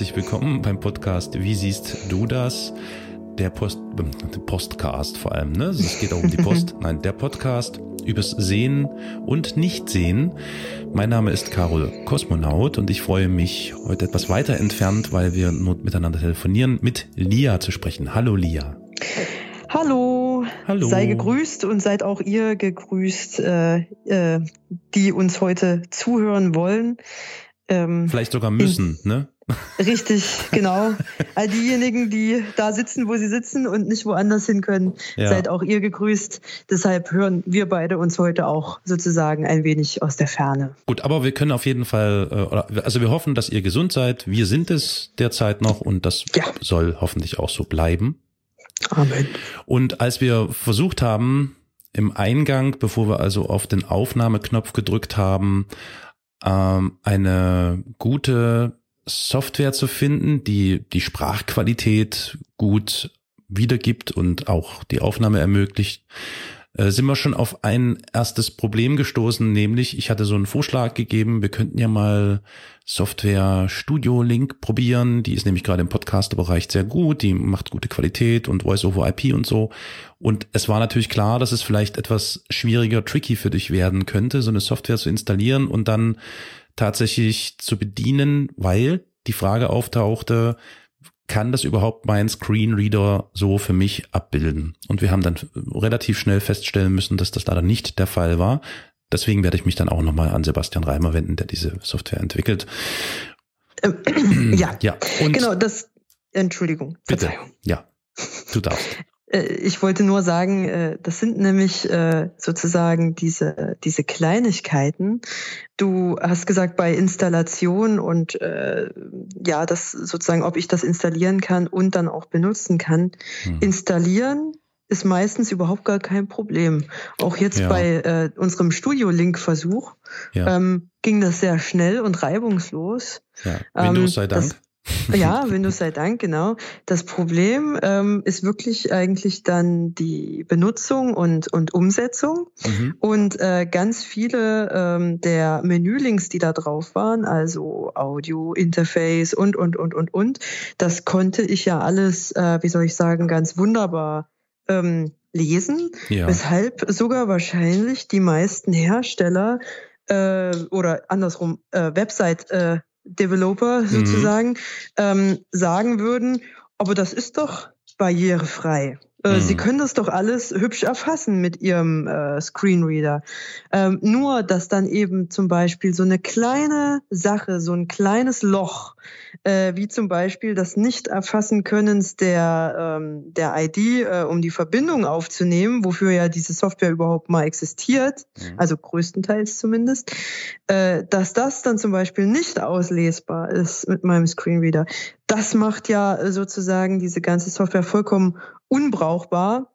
herzlich willkommen beim Podcast Wie siehst du das? Der Post, äh, Postcast vor allem, ne? Es geht auch um die Post. Nein, der Podcast übers Sehen und Nichtsehen. Mein Name ist Carol Kosmonaut und ich freue mich, heute etwas weiter entfernt, weil wir nur miteinander telefonieren, mit Lia zu sprechen. Hallo Lia. Hallo. Hallo. Sei gegrüßt und seid auch ihr gegrüßt, äh, äh, die uns heute zuhören wollen. Ähm, Vielleicht sogar müssen, in, ne? Richtig, genau. All diejenigen, die da sitzen, wo sie sitzen und nicht woanders hin können, ja. seid auch ihr gegrüßt. Deshalb hören wir beide uns heute auch sozusagen ein wenig aus der Ferne. Gut, aber wir können auf jeden Fall, äh, also wir hoffen, dass ihr gesund seid. Wir sind es derzeit noch und das ja. soll hoffentlich auch so bleiben. Amen. Und als wir versucht haben, im Eingang, bevor wir also auf den Aufnahmeknopf gedrückt haben, ähm, eine gute Software zu finden, die die Sprachqualität gut wiedergibt und auch die Aufnahme ermöglicht, äh, sind wir schon auf ein erstes Problem gestoßen, nämlich ich hatte so einen Vorschlag gegeben, wir könnten ja mal Software Studio Link probieren. Die ist nämlich gerade im Podcaster-Bereich sehr gut, die macht gute Qualität und Voice-over-IP und so. Und es war natürlich klar, dass es vielleicht etwas schwieriger, tricky für dich werden könnte, so eine Software zu installieren und dann tatsächlich zu bedienen, weil die Frage auftauchte, kann das überhaupt mein Screenreader so für mich abbilden? Und wir haben dann relativ schnell feststellen müssen, dass das leider nicht der Fall war. Deswegen werde ich mich dann auch nochmal an Sebastian Reimer wenden, der diese Software entwickelt. Ähm, ja, ja. Und genau, das, Entschuldigung, Verzeihung. Bitte. Ja, du darfst. Äh, ich wollte nur sagen, äh, das sind nämlich äh, sozusagen diese, diese Kleinigkeiten. Du hast gesagt, bei Installation und ja, das sozusagen, ob ich das installieren kann und dann auch benutzen kann. Hm. Installieren ist meistens überhaupt gar kein Problem. Auch jetzt ja. bei unserem Studio-Link-Versuch ja. ähm, ging das sehr schnell und reibungslos. Ja. Windows ähm, sei Dank. Das, ja, Windows sei Dank, genau. Das Problem ähm, ist wirklich eigentlich dann die Benutzung und, und Umsetzung. Mhm. Und äh, ganz viele ähm, der Menülinks, die da drauf waren, also Audio, Interface und, und, und, und, und, das konnte ich ja alles, äh, wie soll ich sagen, ganz wunderbar ähm, lesen. Ja. Weshalb sogar wahrscheinlich die meisten Hersteller äh, oder andersrum äh, Website äh, Developer mhm. sozusagen mhm. ähm, sagen würden, aber das ist doch barrierefrei. Äh, mhm. Sie können das doch alles hübsch erfassen mit Ihrem äh, Screenreader. Ähm, nur, dass dann eben zum Beispiel so eine kleine Sache, so ein kleines Loch, äh, wie zum Beispiel das Nicht-Erfassen Könnens der, ähm, der ID, äh, um die Verbindung aufzunehmen, wofür ja diese Software überhaupt mal existiert, mhm. also größtenteils zumindest, äh, dass das dann zum Beispiel nicht auslesbar ist mit meinem Screenreader. Das macht ja sozusagen diese ganze Software vollkommen unbrauchbar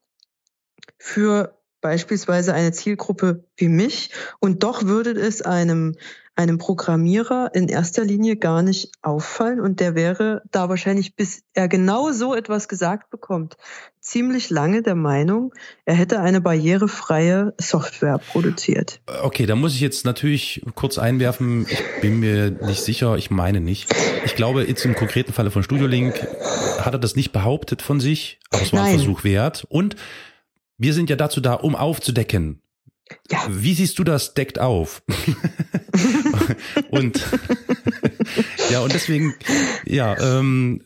für beispielsweise eine Zielgruppe wie mich. Und doch würde es einem einem Programmierer in erster Linie gar nicht auffallen und der wäre da wahrscheinlich, bis er genau so etwas gesagt bekommt, ziemlich lange der Meinung, er hätte eine barrierefreie Software produziert. Okay, da muss ich jetzt natürlich kurz einwerfen, ich bin mir nicht sicher, ich meine nicht. Ich glaube, jetzt im konkreten Falle von StudioLink hat er das nicht behauptet von sich, aber es war Nein. ein Versuch wert und wir sind ja dazu da, um aufzudecken, ja. Wie siehst du das deckt auf? und ja, und deswegen, ja, ähm,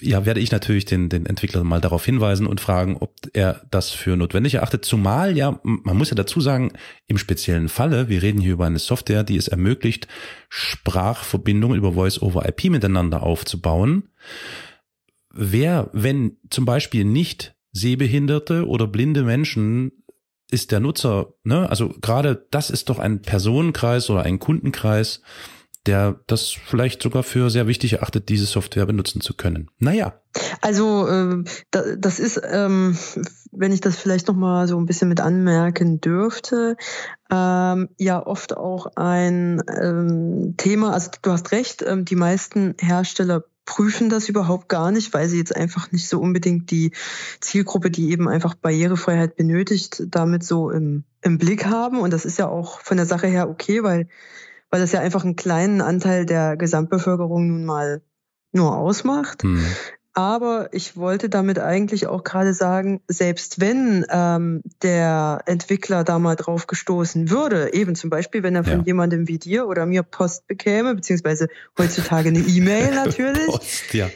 ja, werde ich natürlich den, den Entwickler mal darauf hinweisen und fragen, ob er das für notwendig erachtet. Zumal, ja, man muss ja dazu sagen, im speziellen Falle, wir reden hier über eine Software, die es ermöglicht, Sprachverbindungen über Voice-over-IP miteinander aufzubauen. Wer, wenn zum Beispiel nicht sehbehinderte oder blinde Menschen ist der Nutzer, ne, also gerade das ist doch ein Personenkreis oder ein Kundenkreis, der das vielleicht sogar für sehr wichtig erachtet, diese Software benutzen zu können. Naja. Also äh, das ist, ähm, wenn ich das vielleicht noch mal so ein bisschen mit anmerken dürfte, ähm, ja oft auch ein ähm, Thema. Also du hast recht, ähm, die meisten Hersteller prüfen das überhaupt gar nicht, weil sie jetzt einfach nicht so unbedingt die Zielgruppe, die eben einfach Barrierefreiheit benötigt, damit so im, im Blick haben. Und das ist ja auch von der Sache her okay, weil, weil das ja einfach einen kleinen Anteil der Gesamtbevölkerung nun mal nur ausmacht. Mhm. Aber ich wollte damit eigentlich auch gerade sagen, selbst wenn ähm, der Entwickler da mal drauf gestoßen würde, eben zum Beispiel, wenn er von ja. jemandem wie dir oder mir Post bekäme, beziehungsweise heutzutage eine E-Mail natürlich. Post, ja,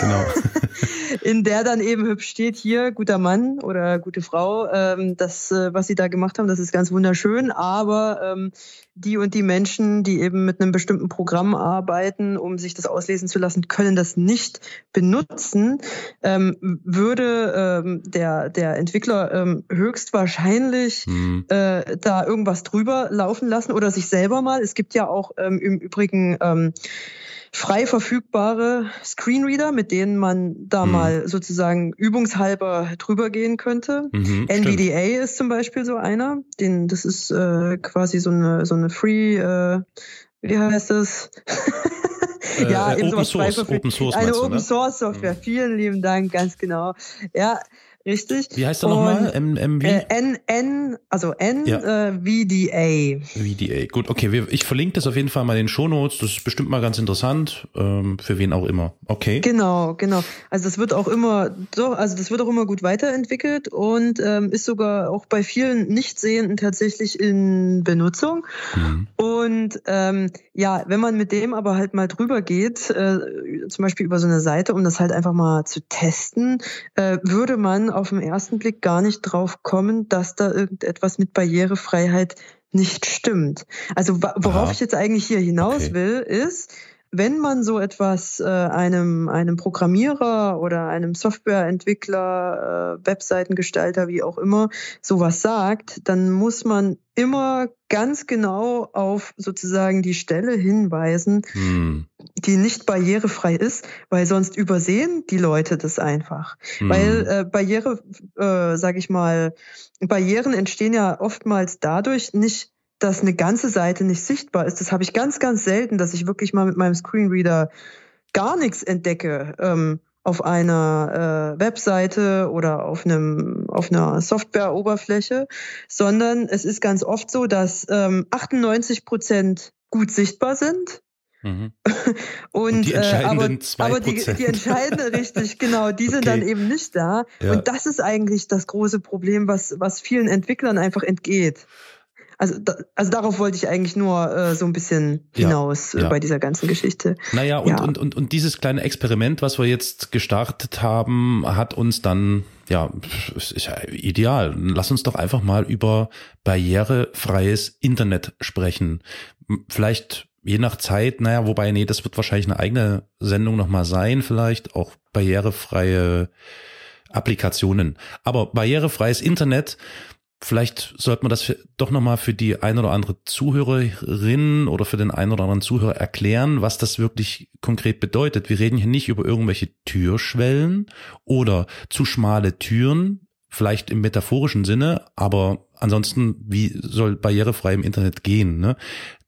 genau. in der dann eben hübsch steht, hier, guter Mann oder gute Frau, ähm, das, äh, was Sie da gemacht haben, das ist ganz wunderschön, aber ähm, die und die Menschen, die eben mit einem bestimmten Programm arbeiten, um sich das auslesen zu lassen, können das nicht benutzen, ähm, würde ähm, der, der Entwickler ähm, höchstwahrscheinlich mhm. äh, da irgendwas drüber laufen lassen oder sich selber mal. Es gibt ja auch ähm, im Übrigen ähm, frei verfügbare Screenreader, mit denen man da mhm. mal sozusagen übungshalber drüber gehen könnte. Mhm, NVDA stimmt. ist zum Beispiel so einer. Den, das ist äh, quasi so eine, so eine Free, äh, wie heißt das? ja, äh, eben Open Source, Open Source. Eine Open Source Software. Mhm. Vielen lieben Dank, ganz genau. Ja, Richtig. Wie heißt er nochmal? MV? Äh, N, N, also N, ja. äh, VDA. VDA. Gut, okay. Wir, ich verlinke das auf jeden Fall mal in den Shownotes. Das ist bestimmt mal ganz interessant, ähm, für wen auch immer. Okay. Genau, genau. Also das wird auch immer, doch, also das wird auch immer gut weiterentwickelt und ähm, ist sogar auch bei vielen Nichtsehenden tatsächlich in Benutzung. Mhm. Und ähm, ja, wenn man mit dem aber halt mal drüber geht, äh, zum Beispiel über so eine Seite, um das halt einfach mal zu testen, äh, würde man auf den ersten Blick gar nicht drauf kommen, dass da irgendetwas mit Barrierefreiheit nicht stimmt. Also worauf Aha. ich jetzt eigentlich hier hinaus okay. will, ist, wenn man so etwas äh, einem, einem Programmierer oder einem Softwareentwickler, äh, Webseitengestalter, wie auch immer, sowas sagt, dann muss man immer ganz genau auf sozusagen die Stelle hinweisen, hm. die nicht barrierefrei ist, weil sonst übersehen die Leute das einfach. Hm. Weil äh, Barriere, äh, sage ich mal, Barrieren entstehen ja oftmals dadurch nicht, dass eine ganze Seite nicht sichtbar ist. Das habe ich ganz, ganz selten, dass ich wirklich mal mit meinem Screenreader gar nichts entdecke ähm, auf einer äh, Webseite oder auf einem auf einer Softwareoberfläche, sondern es ist ganz oft so, dass ähm, 98 Prozent gut sichtbar sind. Mhm. Und, und, die entscheidenden äh, aber, aber die, die entscheidenden, richtig, genau, die sind okay. dann eben nicht da. Ja. Und das ist eigentlich das große Problem, was, was vielen Entwicklern einfach entgeht. Also, da, also darauf wollte ich eigentlich nur äh, so ein bisschen hinaus ja, ja. bei dieser ganzen Geschichte. Naja, und, ja. und, und, und dieses kleine Experiment, was wir jetzt gestartet haben, hat uns dann, ja, ist ja ideal. Lass uns doch einfach mal über barrierefreies Internet sprechen. Vielleicht je nach Zeit, naja, wobei, nee, das wird wahrscheinlich eine eigene Sendung nochmal sein, vielleicht auch barrierefreie Applikationen. Aber barrierefreies Internet, Vielleicht sollte man das doch nochmal für die ein oder andere Zuhörerin oder für den einen oder anderen Zuhörer erklären, was das wirklich konkret bedeutet. Wir reden hier nicht über irgendwelche Türschwellen oder zu schmale Türen, vielleicht im metaphorischen Sinne, aber ansonsten, wie soll barrierefrei im Internet gehen? Ne?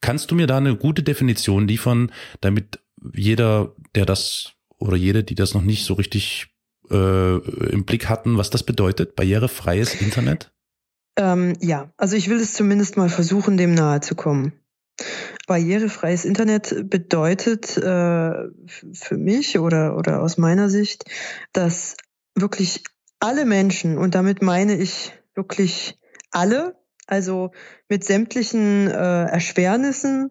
Kannst du mir da eine gute Definition liefern, damit jeder, der das oder jede, die das noch nicht so richtig äh, im Blick hatten, was das bedeutet, barrierefreies Internet? Ähm, ja, also ich will es zumindest mal versuchen, dem nahe zu kommen. Barrierefreies Internet bedeutet äh, für mich oder, oder aus meiner Sicht, dass wirklich alle Menschen, und damit meine ich wirklich alle, also mit sämtlichen äh, Erschwernissen,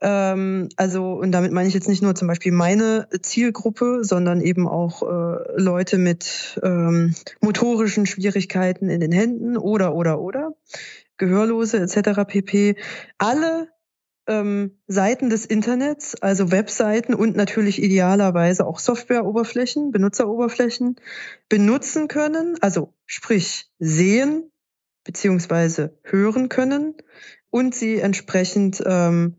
ähm, also, und damit meine ich jetzt nicht nur zum Beispiel meine Zielgruppe, sondern eben auch äh, Leute mit ähm, motorischen Schwierigkeiten in den Händen oder, oder, oder, Gehörlose etc. pp. Alle ähm, Seiten des Internets, also Webseiten und natürlich idealerweise auch Softwareoberflächen, Benutzeroberflächen benutzen können, also sprich sehen beziehungsweise hören können und sie entsprechend ähm,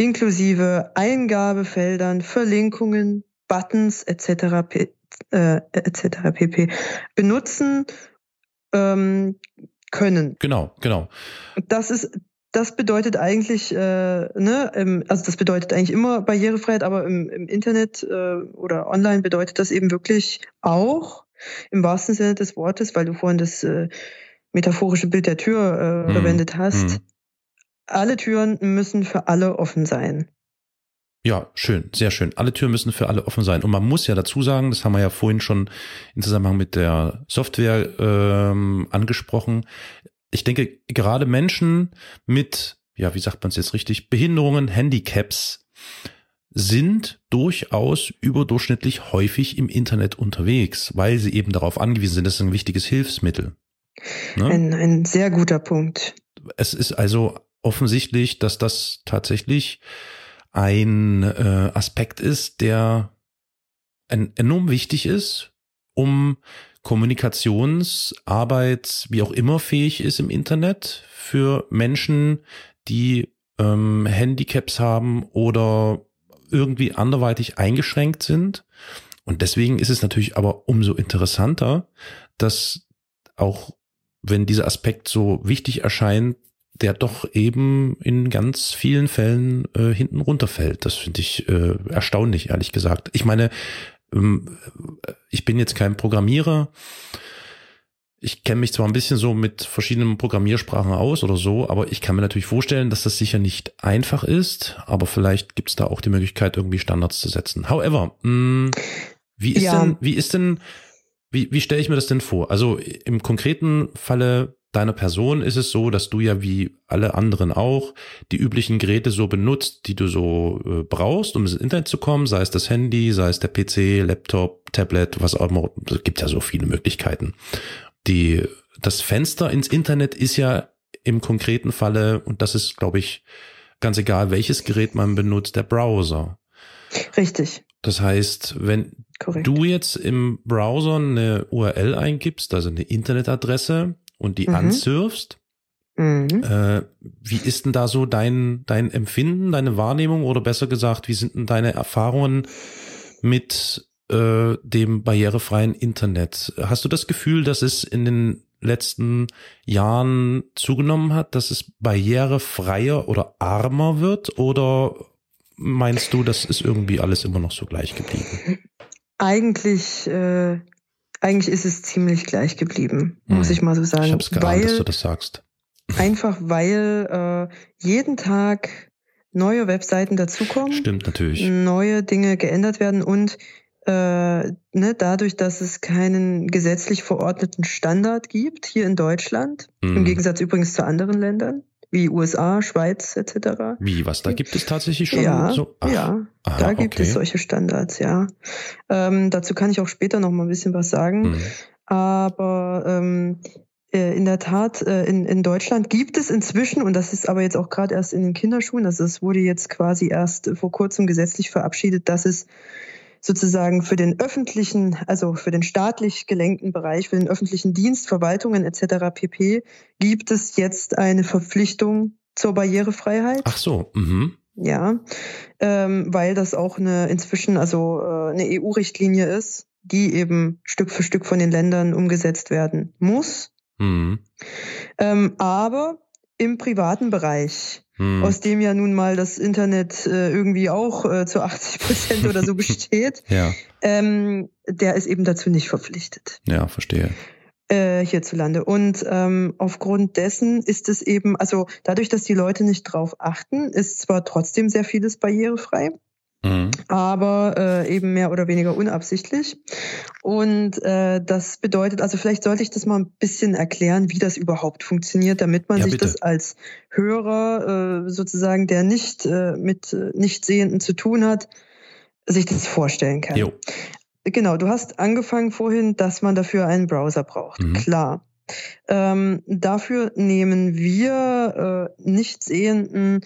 inklusive Eingabefeldern, Verlinkungen, Buttons etc. P, äh, etc. pp. benutzen ähm, können. Genau, genau. Das ist das bedeutet eigentlich, äh, ne, also das bedeutet eigentlich immer Barrierefreiheit, aber im, im Internet äh, oder online bedeutet das eben wirklich auch im wahrsten Sinne des Wortes, weil du vorhin das äh, metaphorische Bild der Tür äh, mhm. verwendet hast. Mhm alle Türen müssen für alle offen sein. Ja, schön, sehr schön. Alle Türen müssen für alle offen sein. Und man muss ja dazu sagen, das haben wir ja vorhin schon im Zusammenhang mit der Software ähm, angesprochen. Ich denke, gerade Menschen mit, ja, wie sagt man es jetzt richtig, Behinderungen, Handicaps sind durchaus überdurchschnittlich häufig im Internet unterwegs, weil sie eben darauf angewiesen sind. Das ist ein wichtiges Hilfsmittel. Ne? Ein, ein sehr guter Punkt. Es ist also offensichtlich, dass das tatsächlich ein äh, Aspekt ist, der ein, enorm wichtig ist, um Kommunikationsarbeit, wie auch immer fähig ist im Internet für Menschen, die ähm, Handicaps haben oder irgendwie anderweitig eingeschränkt sind. Und deswegen ist es natürlich aber umso interessanter, dass auch wenn dieser Aspekt so wichtig erscheint, der doch eben in ganz vielen Fällen äh, hinten runterfällt. Das finde ich äh, erstaunlich, ehrlich gesagt. Ich meine, ähm, ich bin jetzt kein Programmierer. Ich kenne mich zwar ein bisschen so mit verschiedenen Programmiersprachen aus oder so, aber ich kann mir natürlich vorstellen, dass das sicher nicht einfach ist, aber vielleicht gibt es da auch die Möglichkeit, irgendwie Standards zu setzen. However, mh, mm, wie ist ja. denn, wie ist denn, wie, wie stelle ich mir das denn vor? Also im konkreten Falle deiner Person ist es so, dass du ja wie alle anderen auch die üblichen Geräte so benutzt, die du so äh, brauchst, um ins Internet zu kommen, sei es das Handy, sei es der PC, Laptop, Tablet, was auch immer. Es gibt ja so viele Möglichkeiten. Die, das Fenster ins Internet ist ja im konkreten Falle, und das ist, glaube ich, ganz egal, welches Gerät man benutzt, der Browser. Richtig. Das heißt, wenn Korrekt. du jetzt im Browser eine URL eingibst, also eine Internetadresse, und die mhm. ansurfst, mhm. Äh, wie ist denn da so dein, dein Empfinden, deine Wahrnehmung oder besser gesagt, wie sind denn deine Erfahrungen mit äh, dem barrierefreien Internet? Hast du das Gefühl, dass es in den letzten Jahren zugenommen hat, dass es barrierefreier oder armer wird oder meinst du, das ist irgendwie alles immer noch so gleich geblieben? Eigentlich äh, eigentlich ist es ziemlich gleich geblieben, muss hm. ich mal so sagen. Ich hab's geahnt, weil, dass du das sagst. Einfach weil äh, jeden Tag neue Webseiten dazukommen. Stimmt natürlich. Neue Dinge geändert werden und äh, ne, dadurch, dass es keinen gesetzlich verordneten Standard gibt hier in Deutschland, mhm. im hm. Gegensatz übrigens zu anderen Ländern, wie USA, Schweiz etc. Wie, was, da gibt es tatsächlich schon ja, so? Ach, ja, aha, da gibt okay. es solche Standards, ja. Ähm, dazu kann ich auch später noch mal ein bisschen was sagen. Mhm. Aber ähm, äh, in der Tat, äh, in, in Deutschland gibt es inzwischen, und das ist aber jetzt auch gerade erst in den Kinderschuhen, also es wurde jetzt quasi erst vor kurzem gesetzlich verabschiedet, dass es sozusagen für den öffentlichen, also für den staatlich gelenkten Bereich, für den öffentlichen Dienst, Verwaltungen etc. pp. gibt es jetzt eine Verpflichtung zur Barrierefreiheit. Ach so. Mhm. Ja, ähm, weil das auch eine inzwischen also äh, eine EU-Richtlinie ist, die eben Stück für Stück von den Ländern umgesetzt werden muss. Mhm. Ähm, aber im privaten Bereich hm. aus dem ja nun mal das Internet äh, irgendwie auch äh, zu 80 Prozent oder so besteht, ja. ähm, der ist eben dazu nicht verpflichtet. Ja, verstehe. Äh, hierzulande. Und ähm, aufgrund dessen ist es eben, also dadurch, dass die Leute nicht drauf achten, ist zwar trotzdem sehr vieles barrierefrei. Mhm. aber äh, eben mehr oder weniger unabsichtlich. Und äh, das bedeutet, also vielleicht sollte ich das mal ein bisschen erklären, wie das überhaupt funktioniert, damit man ja, sich bitte. das als Hörer äh, sozusagen, der nicht äh, mit äh, Nichtsehenden zu tun hat, sich das vorstellen kann. Jo. Genau, du hast angefangen vorhin, dass man dafür einen Browser braucht. Mhm. Klar. Ähm, dafür nehmen wir äh, Nichtsehenden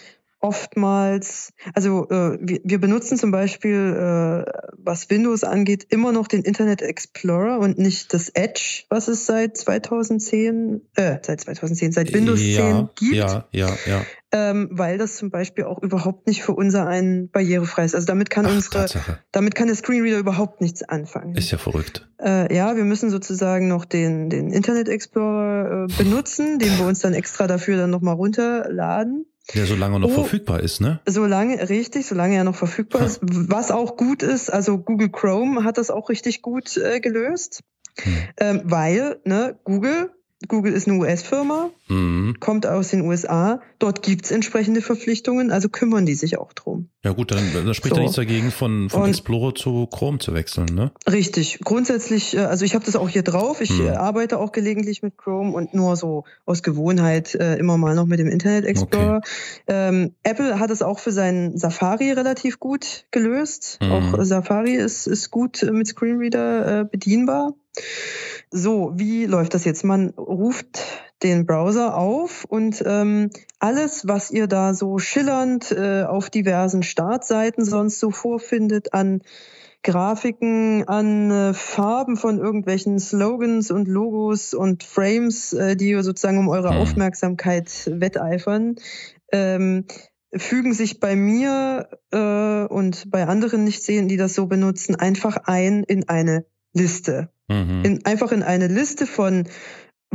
oftmals, also äh, wir, wir benutzen zum Beispiel, äh, was Windows angeht, immer noch den Internet Explorer und nicht das Edge, was es seit 2010, äh, seit 2010, seit Windows ja, 10 gibt. Ja, ja, ja. Ähm, weil das zum Beispiel auch überhaupt nicht für unser ein barrierefrei ist. Also damit kann Ach, unsere, Tatsache. damit kann der Screenreader überhaupt nichts anfangen. Ist ja verrückt. Äh, ja, wir müssen sozusagen noch den, den Internet Explorer äh, benutzen, den wir uns dann extra dafür dann nochmal runterladen. Ja, solange er noch oh, verfügbar ist, ne? Solange, richtig, solange er noch verfügbar ha. ist. Was auch gut ist, also Google Chrome hat das auch richtig gut äh, gelöst. Hm. Ähm, weil, ne, Google Google ist eine US-Firma, mhm. kommt aus den USA. Dort gibt's entsprechende Verpflichtungen, also kümmern die sich auch drum. Ja gut, dann, dann spricht so. ja nichts dagegen, von, von Explorer zu Chrome zu wechseln, ne? Richtig. Grundsätzlich, äh, also ich habe das auch hier drauf. Ich mhm. arbeite auch gelegentlich mit Chrome und nur so aus Gewohnheit äh, immer mal noch mit dem Internet Explorer. Okay. Ähm, Apple hat es auch für seinen Safari relativ gut gelöst. Mhm. Auch Safari ist, ist gut mit Screenreader äh, bedienbar. So, wie läuft das jetzt? Man ruft den Browser auf und ähm, alles, was ihr da so schillernd äh, auf diversen Startseiten sonst so vorfindet an Grafiken, an äh, Farben von irgendwelchen Slogans und Logos und Frames, äh, die sozusagen um eure hm. Aufmerksamkeit wetteifern, ähm, fügen sich bei mir äh, und bei anderen nicht sehen, die das so benutzen, einfach ein in eine Liste. Mhm. In, einfach in eine Liste von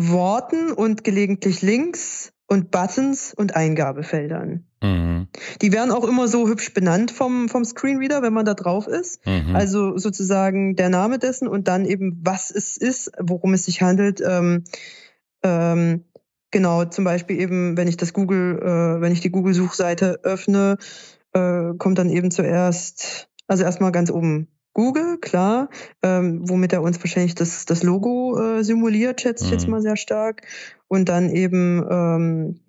Worten und gelegentlich Links und Buttons und Eingabefeldern. Mhm. Die werden auch immer so hübsch benannt vom, vom Screenreader, wenn man da drauf ist. Mhm. Also sozusagen der Name dessen und dann eben, was es ist, worum es sich handelt. Ähm, ähm, genau, zum Beispiel eben, wenn ich das Google, äh, wenn ich die Google-Suchseite öffne, äh, kommt dann eben zuerst, also erstmal ganz oben Google, klar, ähm, womit er uns wahrscheinlich das, das Logo äh, simuliert, schätze ich mhm. jetzt mal sehr stark. Und dann eben ähm,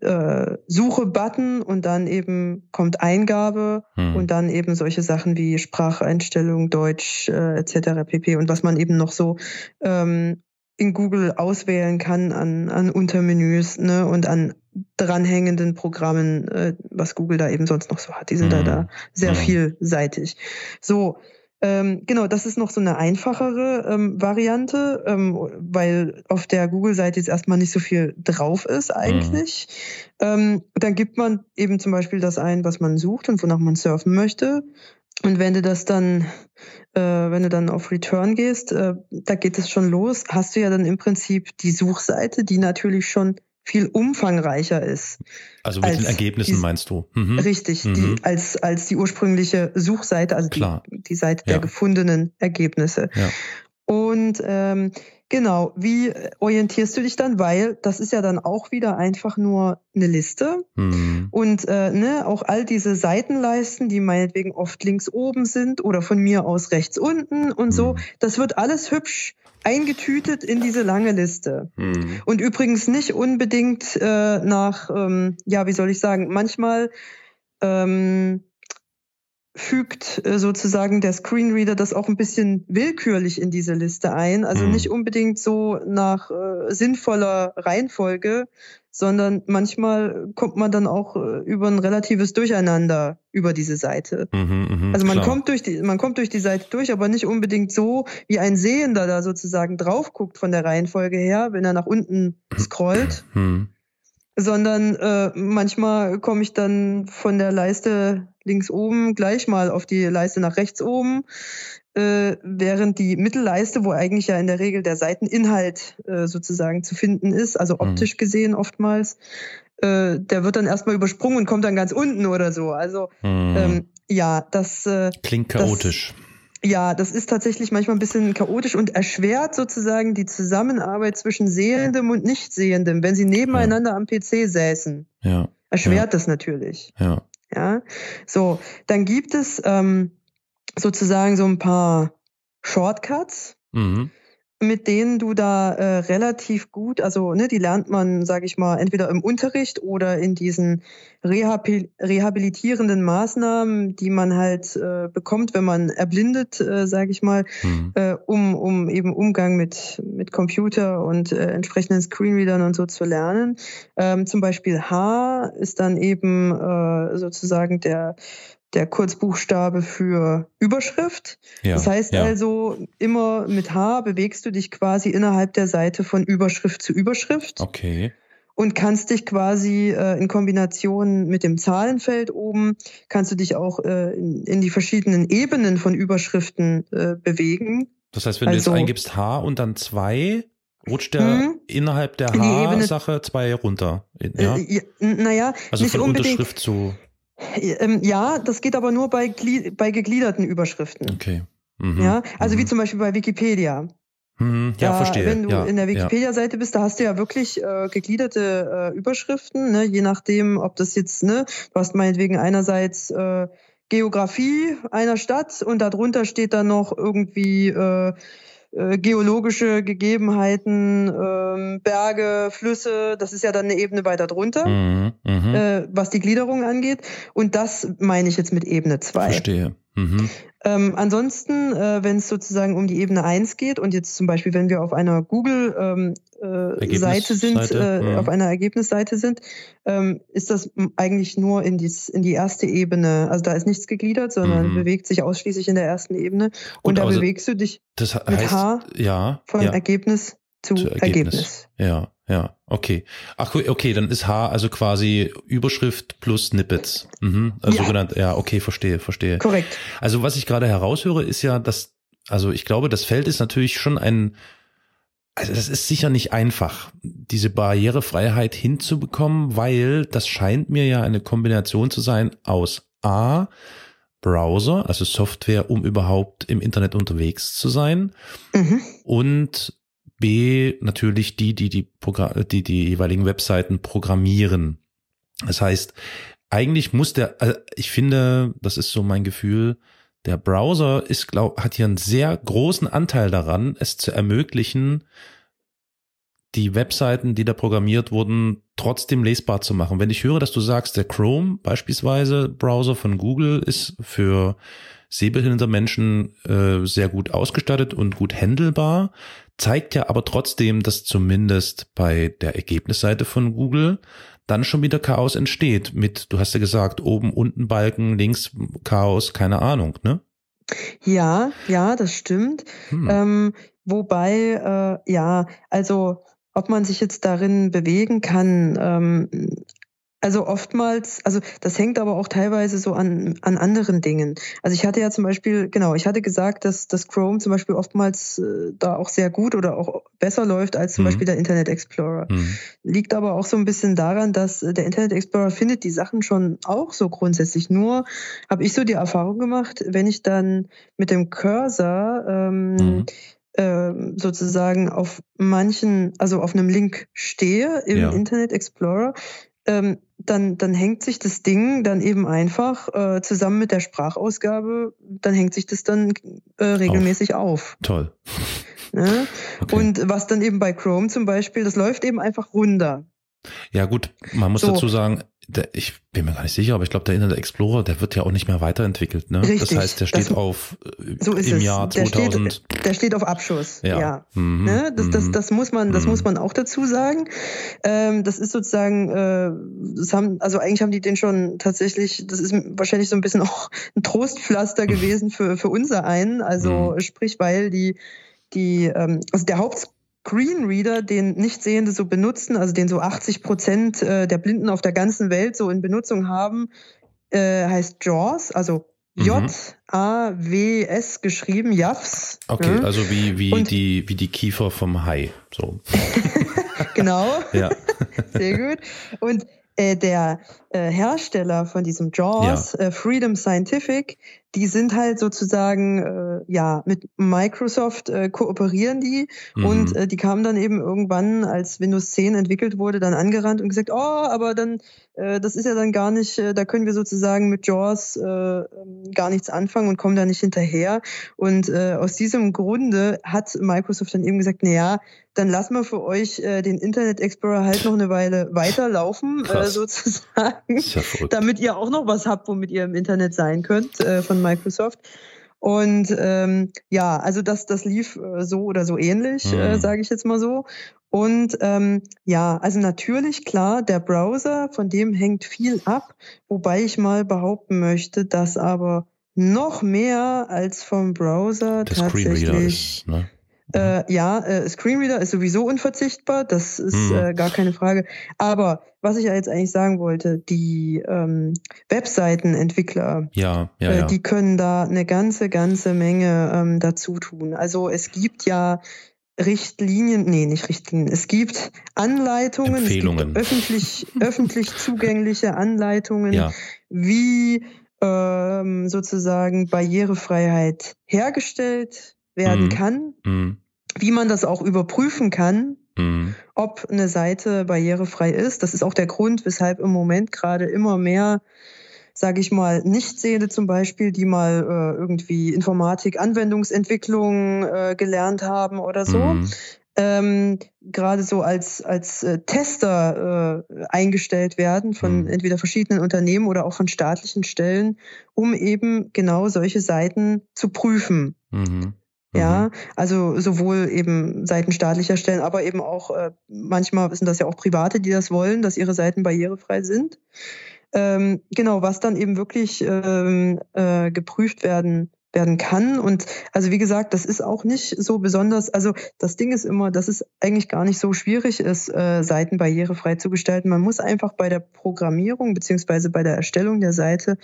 äh, Suche-Button und dann eben kommt Eingabe mhm. und dann eben solche Sachen wie Spracheinstellung, Deutsch äh, etc. pp. Und was man eben noch so ähm, in Google auswählen kann an, an Untermenüs ne, und an dranhängenden Programmen, äh, was Google da eben sonst noch so hat. Die sind mhm. da, da sehr mhm. vielseitig. So, ähm, genau, das ist noch so eine einfachere ähm, Variante, ähm, weil auf der Google-Seite jetzt erstmal nicht so viel drauf ist eigentlich. Mhm. Dann gibt man eben zum Beispiel das ein, was man sucht und wonach man surfen möchte. Und wenn du das dann, äh, wenn du dann auf Return gehst, äh, da geht es schon los, hast du ja dann im Prinzip die Suchseite, die natürlich schon viel umfangreicher ist. Also mit den Ergebnissen die, meinst du? Mhm. Richtig, mhm. Die, als, als die ursprüngliche Suchseite, also Klar. Die, die Seite ja. der gefundenen Ergebnisse. Ja. Und ähm, genau, wie orientierst du dich dann? Weil das ist ja dann auch wieder einfach nur eine Liste. Mhm. Und äh, ne, auch all diese Seitenleisten, die meinetwegen oft links oben sind oder von mir aus rechts unten und so, mhm. das wird alles hübsch eingetütet in diese lange Liste. Mhm. Und übrigens nicht unbedingt äh, nach, ähm, ja, wie soll ich sagen, manchmal ähm, fügt äh, sozusagen der Screenreader das auch ein bisschen willkürlich in diese Liste ein. Also mhm. nicht unbedingt so nach äh, sinnvoller Reihenfolge, sondern manchmal kommt man dann auch äh, über ein relatives Durcheinander über diese Seite. Mhm, mh, also man klar. kommt durch die, man kommt durch die Seite durch, aber nicht unbedingt so, wie ein Sehender da sozusagen drauf guckt von der Reihenfolge her, wenn er nach unten scrollt. Mhm sondern äh, manchmal komme ich dann von der Leiste links oben gleich mal auf die Leiste nach rechts oben, äh, während die Mittelleiste, wo eigentlich ja in der Regel der Seiteninhalt äh, sozusagen zu finden ist, also mhm. optisch gesehen oftmals, äh, der wird dann erstmal übersprungen und kommt dann ganz unten oder so. Also mhm. ähm, ja, das äh, klingt chaotisch. Das, ja, das ist tatsächlich manchmal ein bisschen chaotisch und erschwert sozusagen die Zusammenarbeit zwischen Sehendem und Nichtsehendem, wenn sie nebeneinander ja. am PC säßen. Ja. Erschwert ja. das natürlich. Ja. Ja. So, dann gibt es ähm, sozusagen so ein paar Shortcuts. Mhm mit denen du da äh, relativ gut, also ne, die lernt man, sage ich mal, entweder im Unterricht oder in diesen Rehabil rehabilitierenden Maßnahmen, die man halt äh, bekommt, wenn man erblindet, äh, sage ich mal, mhm. äh, um, um eben Umgang mit, mit Computer und äh, entsprechenden Screenreadern und so zu lernen. Ähm, zum Beispiel H ist dann eben äh, sozusagen der der Kurzbuchstabe für Überschrift. Ja, das heißt ja. also, immer mit H bewegst du dich quasi innerhalb der Seite von Überschrift zu Überschrift. Okay. Und kannst dich quasi äh, in Kombination mit dem Zahlenfeld oben, kannst du dich auch äh, in, in, die verschiedenen Ebenen von Überschriften äh, bewegen. Das heißt, wenn also, du jetzt also eingibst H und dann zwei, rutscht der hm, innerhalb der H-Sache zwei runter. Ja? Äh, naja, also nicht von unbedingt, Unterschrift zu ja, das geht aber nur bei, bei gegliederten Überschriften. Okay. Mhm. Ja, also mhm. wie zum Beispiel bei Wikipedia. Hm, ja, da, verstehe. Wenn du ja, in der Wikipedia-Seite bist, da hast du ja wirklich äh, gegliederte äh, Überschriften, ne? je nachdem, ob das jetzt, ne, du hast meinetwegen einerseits äh, Geografie einer Stadt und darunter steht dann noch irgendwie äh, äh, geologische Gegebenheiten, ähm, Berge, Flüsse, das ist ja dann eine Ebene weiter drunter, Mhm, mhm. äh, was die Gliederung angeht. Und das meine ich jetzt mit Ebene 2. Verstehe. Mhm. Ähm, ansonsten, äh, wenn es sozusagen um die Ebene 1 geht und jetzt zum Beispiel, wenn wir auf einer Google-Seite ähm, äh, sind, äh, mhm. auf einer Ergebnisseite sind, ähm, ist das eigentlich nur in, dies, in die erste Ebene. Also da ist nichts gegliedert, sondern Mhm. bewegt sich ausschließlich in der ersten Ebene. Gut, Und da also- bewegst du dich Das he- Mit heißt, H ja, von ja, Ergebnis zu, zu Ergebnis. Ja, ja, okay. Ach, okay, dann ist H also quasi Überschrift plus Snippets. Mhm. Also Ja. sogenannt, ja, okay, verstehe, verstehe. Korrekt. Also was ich gerade heraushöre, ist ja, dass, also ich glaube, das Feld ist natürlich schon ein, also das ist sicher nicht einfach, diese Barrierefreiheit hinzubekommen, weil das scheint mir ja eine Kombination zu sein aus A, Browser, also Software, um überhaupt im Internet unterwegs zu sein, Mhm. und B, natürlich die, die die, die, die jeweiligen Webseiten programmieren. Das heißt, eigentlich muss der, also ich finde, das ist so mein Gefühl, der Browser ist, glaub, hat hier einen sehr großen Anteil daran, es zu ermöglichen, die Webseiten, die da programmiert wurden, trotzdem lesbar zu machen. Wenn ich höre, dass du sagst, der Chrome beispielsweise, Browser von Google, ist für sehbehinderte Menschen äh, sehr gut ausgestattet und gut handelbar, zeigt ja aber trotzdem, dass zumindest bei der Ergebnisseite von Google dann schon wieder Chaos entsteht mit, du hast ja gesagt, oben, unten Balken, links Chaos, keine Ahnung, ne? Ja, ja, das stimmt. Hm. Ähm, wobei, äh, ja, also ob man sich jetzt darin bewegen kann, ähm, also oftmals, also das hängt aber auch teilweise so an, an anderen Dingen. Also ich hatte ja zum Beispiel, genau, ich hatte gesagt, dass das Chrome zum Beispiel oftmals äh, da auch sehr gut oder auch besser läuft als zum Mhm. Beispiel der Internet Explorer. Hm. Liegt aber auch so ein bisschen daran, dass äh, der Internet Explorer findet die Sachen schon auch so grundsätzlich. Nur habe ich so die Erfahrung gemacht, wenn ich dann mit dem Cursor ähm, Mhm. ähm, sozusagen auf manchen, also auf einem Link stehe im Ja. Internet Explorer, ähm, dann, dann hängt sich das Ding dann eben einfach äh, zusammen mit der Sprachausgabe, dann hängt sich das dann äh, regelmäßig auf. Toll. ne? Okay. Und was dann eben bei Chrome zum Beispiel, das läuft eben einfach runter. Ja gut, man muss So. dazu sagen, der, ich bin mir gar nicht sicher, aber ich glaube, der Internet Explorer, der wird ja auch nicht mehr weiterentwickelt. Ne? Richtig, das heißt, der steht das- auf äh, So ist im es. Jahr der, 2000. steht, der steht auf Abschuss. ja. ja. Mhm. Ne? Das, das, Mhm. das muss man, das Mhm. muss man auch dazu sagen. Ähm, das ist sozusagen, äh, das haben, also eigentlich haben die den schon tatsächlich, das ist wahrscheinlich so ein bisschen auch ein Trostpflaster gewesen für, für unser einen. Also Mhm. sprich, weil die, die, ähm, also der Hauptscreenreader, den Nichtsehende so benutzen, also den so 80 Prozent äh, der Blinden auf der ganzen Welt so in Benutzung haben, äh, heißt JAWS, also Mhm. J-A-W-S geschrieben, JAWS. Okay, ne? also wie, wie, Und- die, wie die Kiefer vom Hai. So. Genau. Ja. Sehr gut. Und äh, der äh, Hersteller von diesem JAWS, äh, Freedom Scientific, die sind halt sozusagen, äh, ja, mit Microsoft äh, kooperieren die Mhm. und äh, die kamen dann eben irgendwann, als Windows 10 entwickelt wurde, dann angerannt und gesagt, oh, aber dann, äh, das ist ja dann gar nicht, äh, da können wir sozusagen mit JAWS äh, ähm, gar nichts anfangen und kommen da nicht hinterher. Und äh, aus diesem Grunde hat Microsoft dann eben gesagt, na ja, dann lassen wir für euch äh, den Internet Explorer halt noch eine Weile weiterlaufen, äh, sozusagen, ja damit ihr auch noch was habt, womit ihr im Internet sein könnt äh, von Microsoft. Und ähm, ja, also das, das lief äh, so oder so ähnlich, äh, Hm. sage ich jetzt mal so. Und ähm, ja, also natürlich, klar, der Browser, von dem hängt viel ab, wobei ich mal behaupten möchte, dass aber noch mehr als vom Browser Der Screenreader tatsächlich ist, ne? Äh, ja, äh, Screenreader ist sowieso unverzichtbar, das ist Mhm. äh, gar keine Frage. Aber was ich ja jetzt eigentlich sagen wollte, die ähm, Webseitenentwickler, Ja, ja, äh, ja. die können da eine ganze, ganze Menge ähm, dazu tun. Also es gibt ja Richtlinien, nee, nicht Richtlinien, es gibt Anleitungen, Empfehlungen. es gibt öffentlich, öffentlich zugängliche Anleitungen, ja. wie ähm, sozusagen Barrierefreiheit hergestellt werden Mhm. kann. Mhm. wie man das auch überprüfen kann, mhm. ob eine Seite barrierefrei ist. Das ist auch der Grund, weshalb im Moment gerade immer mehr sage ich mal, Nichtsehende zum Beispiel, die mal äh, irgendwie Informatik, Anwendungsentwicklung äh, gelernt haben oder so, mhm. ähm, gerade so als, als äh, Tester äh, eingestellt werden von mhm. entweder verschiedenen Unternehmen oder auch von staatlichen Stellen, um eben genau solche Seiten zu prüfen. Mhm. Ja, mhm. also sowohl eben Seiten staatlicher Stellen, aber eben auch äh, manchmal sind das ja auch Private, die das wollen, dass ihre Seiten barrierefrei sind. Ähm, genau, was dann eben wirklich ähm, äh, geprüft werden werden kann. Und also wie gesagt, das ist auch nicht so besonders, also das Ding ist immer, dass es eigentlich gar nicht so schwierig ist, äh, Seiten barrierefrei zu gestalten. Man muss einfach bei der Programmierung beziehungsweise bei der Erstellung der Seite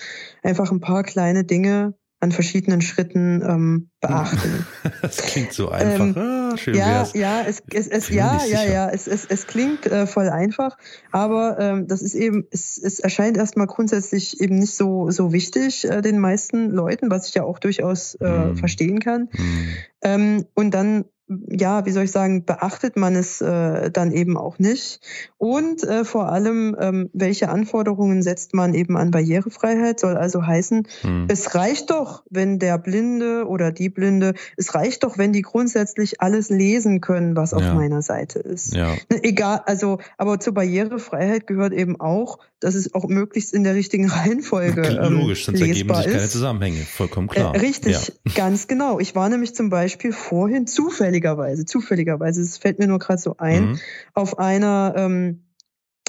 einfach ein paar kleine Dinge an verschiedenen Schritten ähm, beachten. Das klingt so einfach. Ähm, ah, schön ja, wär's. ja, es, es, es ja, ja, ja, es, es, es klingt äh, voll einfach, aber ähm, das ist eben, es, es erscheint erstmal grundsätzlich eben nicht so so wichtig äh, den meisten Leuten, was ich ja auch durchaus äh, mm. verstehen kann. Mm. Ähm, und dann ja, wie soll ich sagen, beachtet man es äh, dann eben auch nicht. Und äh, vor allem, ähm, welche Anforderungen setzt man eben an Barrierefreiheit? Soll also heißen, hm. es reicht doch, wenn der Blinde oder die Blinde, es reicht doch, wenn die grundsätzlich alles lesen können, was auf ja. meiner Seite ist. Ja. Ne, egal, also, aber zur Barrierefreiheit gehört eben auch, dass es auch möglichst in der richtigen Reihenfolge ähm, Logisch, sonst ergeben sich keine Zusammenhänge, vollkommen klar. Äh, richtig, ja. ganz genau. Ich war nämlich zum Beispiel vorhin zufällig zufälligerweise, zufälligerweise, es fällt mir nur gerade so ein, mhm. auf einer, ähm,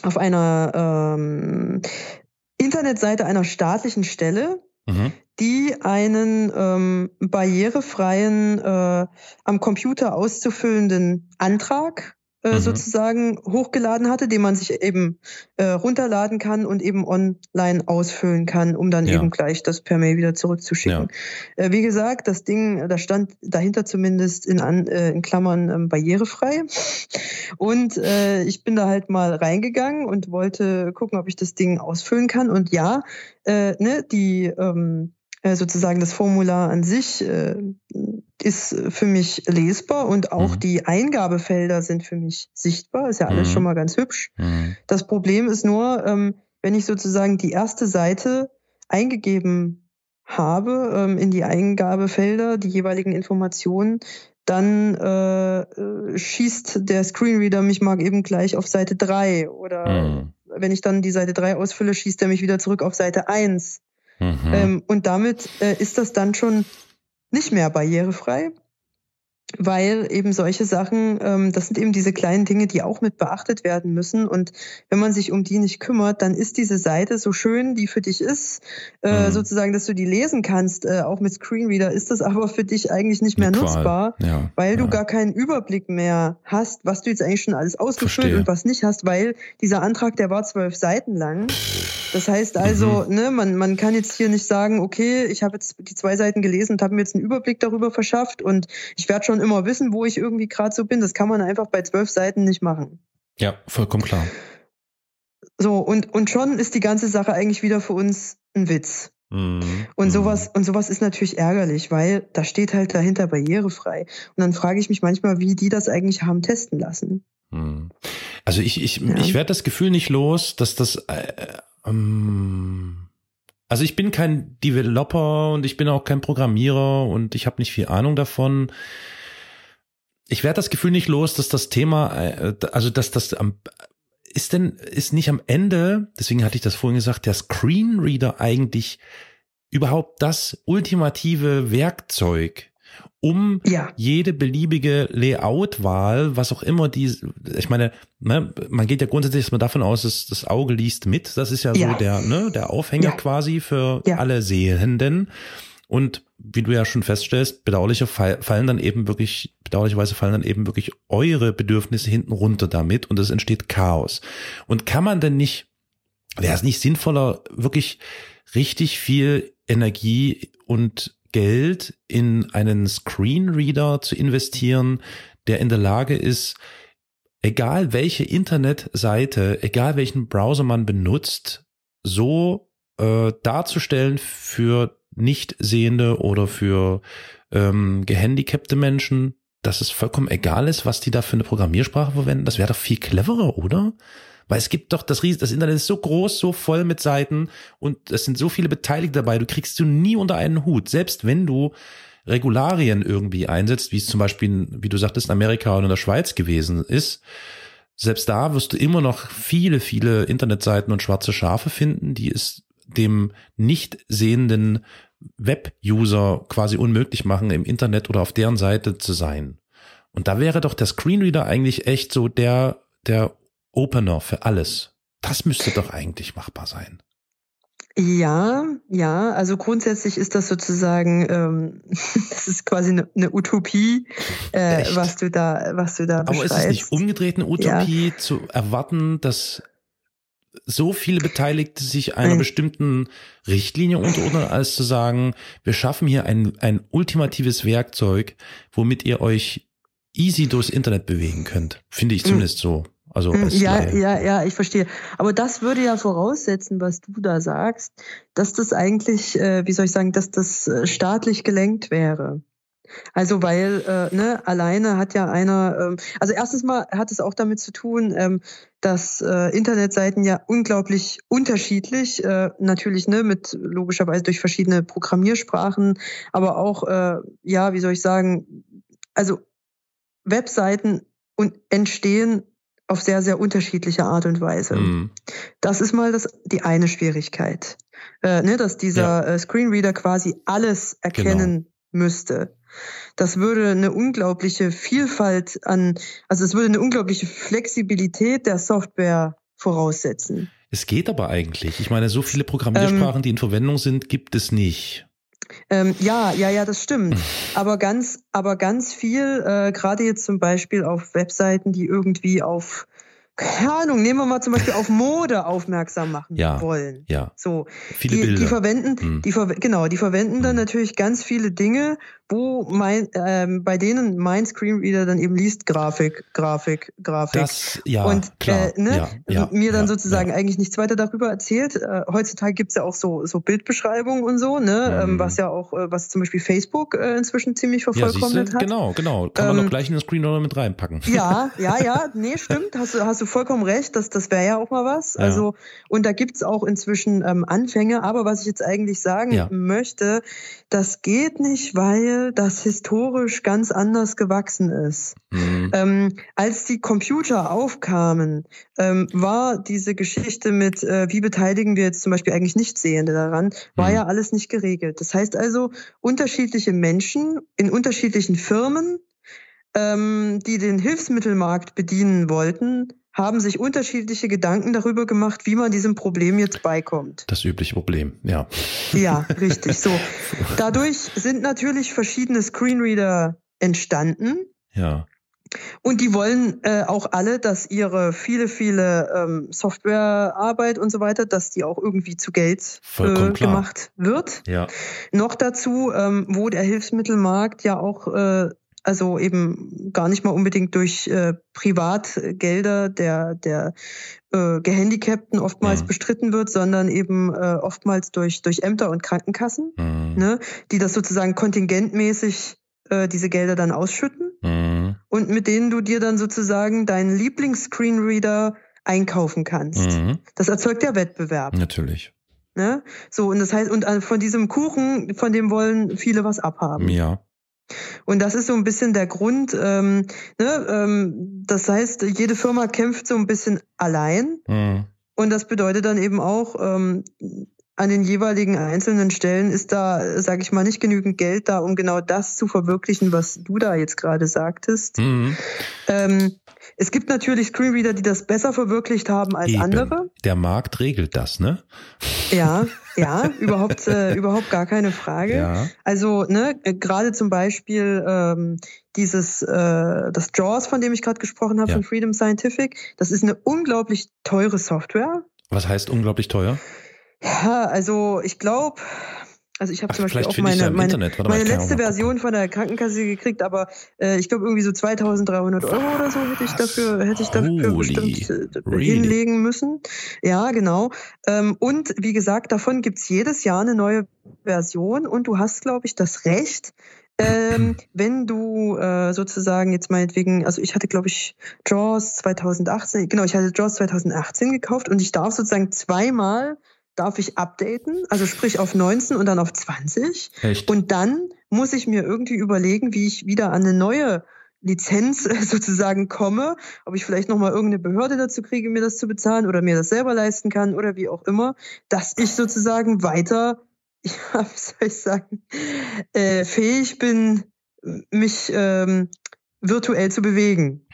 auf einer ähm, Internetseite einer staatlichen Stelle, mhm. die einen ähm, barrierefreien, äh, am Computer auszufüllenden Antrag äh, mhm. sozusagen hochgeladen hatte, den man sich eben äh, runterladen kann und eben online ausfüllen kann, um dann ja. eben gleich das per Mail wieder zurückzuschicken. Ja. Äh, wie gesagt, das Ding, da stand dahinter zumindest in, an, äh, in Klammern ähm, barrierefrei. Und äh, ich bin da halt mal reingegangen und wollte gucken, ob ich das Ding ausfüllen kann. Und ja, ne, die ähm, äh, sozusagen das Formular an sich ist für mich lesbar und auch mhm. die Eingabefelder sind für mich sichtbar. Ist ja alles mhm. schon mal ganz hübsch. Mhm. Das Problem ist nur, ähm, wenn ich sozusagen die erste Seite eingegeben habe ähm, in die Eingabefelder, die jeweiligen Informationen, dann äh, äh schießt der Screenreader mich mal eben gleich auf Seite 3 oder mhm. wenn ich dann die Seite 3 ausfülle, schießt er mich wieder zurück auf Seite 1. Mhm. Ähm, und damit äh, ist das dann schon nicht mehr barrierefrei weil eben solche Sachen, ähm, das sind eben diese kleinen Dinge, die auch mit beachtet werden müssen. Und wenn man sich um die nicht kümmert, dann ist diese Seite so schön, die für dich ist, äh, mhm. sozusagen, dass du die lesen kannst, äh, auch mit Screenreader, ist das aber für dich eigentlich nicht mehr nutzbar, ja, weil ja. du gar keinen Überblick mehr hast, was du jetzt eigentlich schon alles ausgefüllt Verstehe. und was nicht hast, weil dieser Antrag, der war zwölf Seiten lang. Das heißt also, mhm. ne, man, man kann jetzt hier nicht sagen, okay, ich habe jetzt die zwei Seiten gelesen und habe mir jetzt einen Überblick darüber verschafft und ich werde schon immer wissen, wo ich irgendwie gerade so bin. Das kann man einfach bei zwölf Seiten nicht machen. Ja, vollkommen klar. So, und, und schon ist die ganze Sache eigentlich wieder für uns ein Witz. Mhm. Und sowas, und sowas ist natürlich ärgerlich, weil da steht halt dahinter barrierefrei. Und dann frage ich mich manchmal, wie die das eigentlich haben testen lassen. Mhm. Also ich, ich, ja. ich werde das Gefühl nicht los, dass das äh, ähm also ich bin kein Developer und ich bin auch kein Programmierer und ich habe nicht viel Ahnung davon ich werde das Gefühl nicht los, dass das Thema, äh, also dass das am ist denn ist nicht am Ende, deswegen hatte ich das vorhin gesagt, der Screenreader eigentlich überhaupt das ultimative Werkzeug, um ja. jede beliebige Layout-Wahl, was auch immer die, ich meine, ne, man geht ja grundsätzlich erstmal davon aus, dass das Auge liest mit. Das ist ja, ja. so der, ne, der Aufhänger ja. quasi für alle Sehenden. Und wie du ja schon feststellst, bedauerliche fallen dann eben wirklich, bedauerlicherweise fallen dann eben wirklich eure Bedürfnisse hinten runter damit und es entsteht Chaos. Und kann man denn nicht, wäre es nicht sinnvoller, wirklich richtig viel Energie und Geld in einen Screenreader zu investieren, der in der Lage ist, egal welche Internetseite, egal welchen Browser man benutzt, so äh, darzustellen für nicht sehende oder für ähm, gehandicapte Menschen, dass es vollkommen egal ist, was die da für eine Programmiersprache verwenden? Das wäre doch viel cleverer, oder? Weil es gibt doch das Ries das Internet ist so groß, so voll mit Seiten und es sind so viele Beteiligte dabei, du kriegst du nie unter einen Hut. Selbst wenn du Regularien irgendwie einsetzt, wie es zum Beispiel, wie du sagtest, in Amerika und in der Schweiz gewesen ist, selbst da wirst du immer noch viele, viele Internetseiten und schwarze Schafe finden, die es dem nicht sehenden Web-User quasi unmöglich machen, im Internet oder auf deren Seite zu sein. Und da wäre doch der Screenreader eigentlich echt so der, der Opener für alles. Das müsste doch eigentlich machbar sein. Ja, ja, also grundsätzlich ist das sozusagen, ähm, das ist quasi eine, eine Utopie, äh, was du da, was du da beschreibst. Aber ist es nicht umgedreht eine Utopie ja. zu erwarten, dass so viele Beteiligte sich einer Nein. bestimmten Richtlinie unterordnen, als zu sagen, wir schaffen hier ein, ein ultimatives Werkzeug, womit ihr euch easy durchs Internet bewegen könnt. Finde ich hm. zumindest so. Also hm, ja, Laie. ja, ja, ich verstehe. Aber das würde ja voraussetzen, was du da sagst, dass das eigentlich, äh, wie soll ich sagen, dass das äh, staatlich gelenkt wäre. Also weil äh, ne, alleine hat ja einer, ähm, also erstens mal hat es auch damit zu tun, ähm, dass äh, Internetseiten ja unglaublich unterschiedlich, äh, natürlich ne, mit logischerweise durch verschiedene Programmiersprachen, aber auch, äh, ja, wie soll ich sagen, also Webseiten und entstehen auf sehr, sehr unterschiedliche Art und Weise. Mhm. Das ist mal das, die eine Schwierigkeit, äh, ne, dass dieser ja. äh, Screenreader quasi alles erkennen genau. müsste. Das würde eine unglaubliche Vielfalt an, also es würde eine unglaubliche Flexibilität der Software voraussetzen. Es geht aber eigentlich. Ich meine, so viele Programmiersprachen, ähm, die in Verwendung sind, gibt es nicht. Ähm, ja, ja, ja, das stimmt. Aber ganz, aber ganz viel, äh, gerade jetzt zum Beispiel auf Webseiten, die irgendwie auf keine Ahnung, nehmen wir mal zum Beispiel auf Mode aufmerksam machen ja, wollen. Ja. So. Viele die, Bilder. Die verwenden, hm. die ver genau, die verwenden hm. dann natürlich ganz viele Dinge, wo mein, ähm, bei denen mein Screenreader dann eben liest Grafik, Grafik, Grafik. Das, ja, und klar, äh, ne, ja, ja, mir dann sozusagen eigentlich nichts weiter darüber erzählt. Äh, heutzutage gibt's ja auch so, so Bildbeschreibungen und so, ne, ähm, mhm. was ja auch, äh, was zum Beispiel Facebook äh, inzwischen ziemlich vervollkommnet hat. Genau, genau. Kann man ähm, doch gleich in den Screenreader mit reinpacken. Ja, ja, ja, nee, stimmt. Hast du, hast du vollkommen recht. Das, das wäre ja auch mal was. Also, und da gibt's auch inzwischen ähm, Anfänge. Aber was ich jetzt eigentlich sagen möchte, das geht nicht, weil das historisch ganz anders gewachsen ist. Mhm. Ähm, als die Computer aufkamen, ähm, war diese Geschichte mit, äh, wie beteiligen wir jetzt zum Beispiel eigentlich Nichtsehende daran, war mhm. ja alles nicht geregelt. Das heißt also, unterschiedliche Menschen in unterschiedlichen Firmen, ähm, die den Hilfsmittelmarkt bedienen wollten, haben sich unterschiedliche Gedanken darüber gemacht, wie man diesem Problem jetzt beikommt. Das übliche Problem, ja. Ja, richtig. So. Dadurch sind natürlich verschiedene Screenreader entstanden. Ja. Und die wollen äh, auch alle, dass ihre viele, viele ähm, Softwarearbeit und so weiter, dass die auch irgendwie zu Geld äh, gemacht wird. Ja. Noch dazu, ähm, wo der Hilfsmittelmarkt ja auch äh, also eben gar nicht mal unbedingt durch äh, Privatgelder der, der äh, Gehandicapten oftmals mhm. bestritten wird, sondern eben äh, oftmals durch, durch Ämter und Krankenkassen, mhm. ne, die das sozusagen kontingentmäßig äh, diese Gelder dann ausschütten mhm. und mit denen du dir dann sozusagen deinen Lieblingsscreenreader einkaufen kannst. Mhm. Das erzeugt ja Wettbewerb. Natürlich. Ne? So, und das heißt, und äh, von diesem Kuchen, von dem wollen viele was abhaben. Ja. Und das ist so ein bisschen der Grund. Ähm, ne, ähm, das heißt, jede Firma kämpft so ein bisschen allein. Mhm. Und das bedeutet dann eben auch, ähm, an den jeweiligen einzelnen Stellen ist da, sage ich mal, nicht genügend Geld da, um genau das zu verwirklichen, was du da jetzt gerade sagtest. Mhm. Ähm, es gibt natürlich Screenreader, die das besser verwirklicht haben als Eben. andere. Der Markt regelt das, ne? Ja, ja, überhaupt, äh, überhaupt gar keine Frage. Ja. Also, ne, gerade zum Beispiel ähm, dieses, äh, das JAWS, von dem ich gerade gesprochen habe, ja. von Freedom Scientific, das ist eine unglaublich teure Software. Was heißt unglaublich teuer? Ja, also ich glaube, also ich habe zum Beispiel auch meine, meine, meine letzte Version von der Krankenkasse gekriegt, aber äh, ich glaube irgendwie so 2300 Euro oder so hätte ich dafür, hätte ich dafür Holy, bestimmt äh, really? hinlegen müssen. Ja, genau. Ähm, und wie gesagt, davon gibt's jedes Jahr eine neue Version und du hast, glaube ich, das Recht, Ähm, wenn du äh, sozusagen jetzt meinetwegen, also ich hatte glaube ich Jaws 2018, genau, ich hatte Jaws 2018 gekauft und ich darf sozusagen zweimal darf ich updaten, also sprich auf 19 und dann auf 20. Echt? Und dann muss ich mir irgendwie überlegen, wie ich wieder an eine neue Lizenz sozusagen komme, ob ich vielleicht nochmal irgendeine Behörde dazu kriege, mir das zu bezahlen oder mir das selber leisten kann oder wie auch immer, dass ich sozusagen weiter, ja, wie soll ich sagen, äh, fähig bin, mich ähm, virtuell zu bewegen.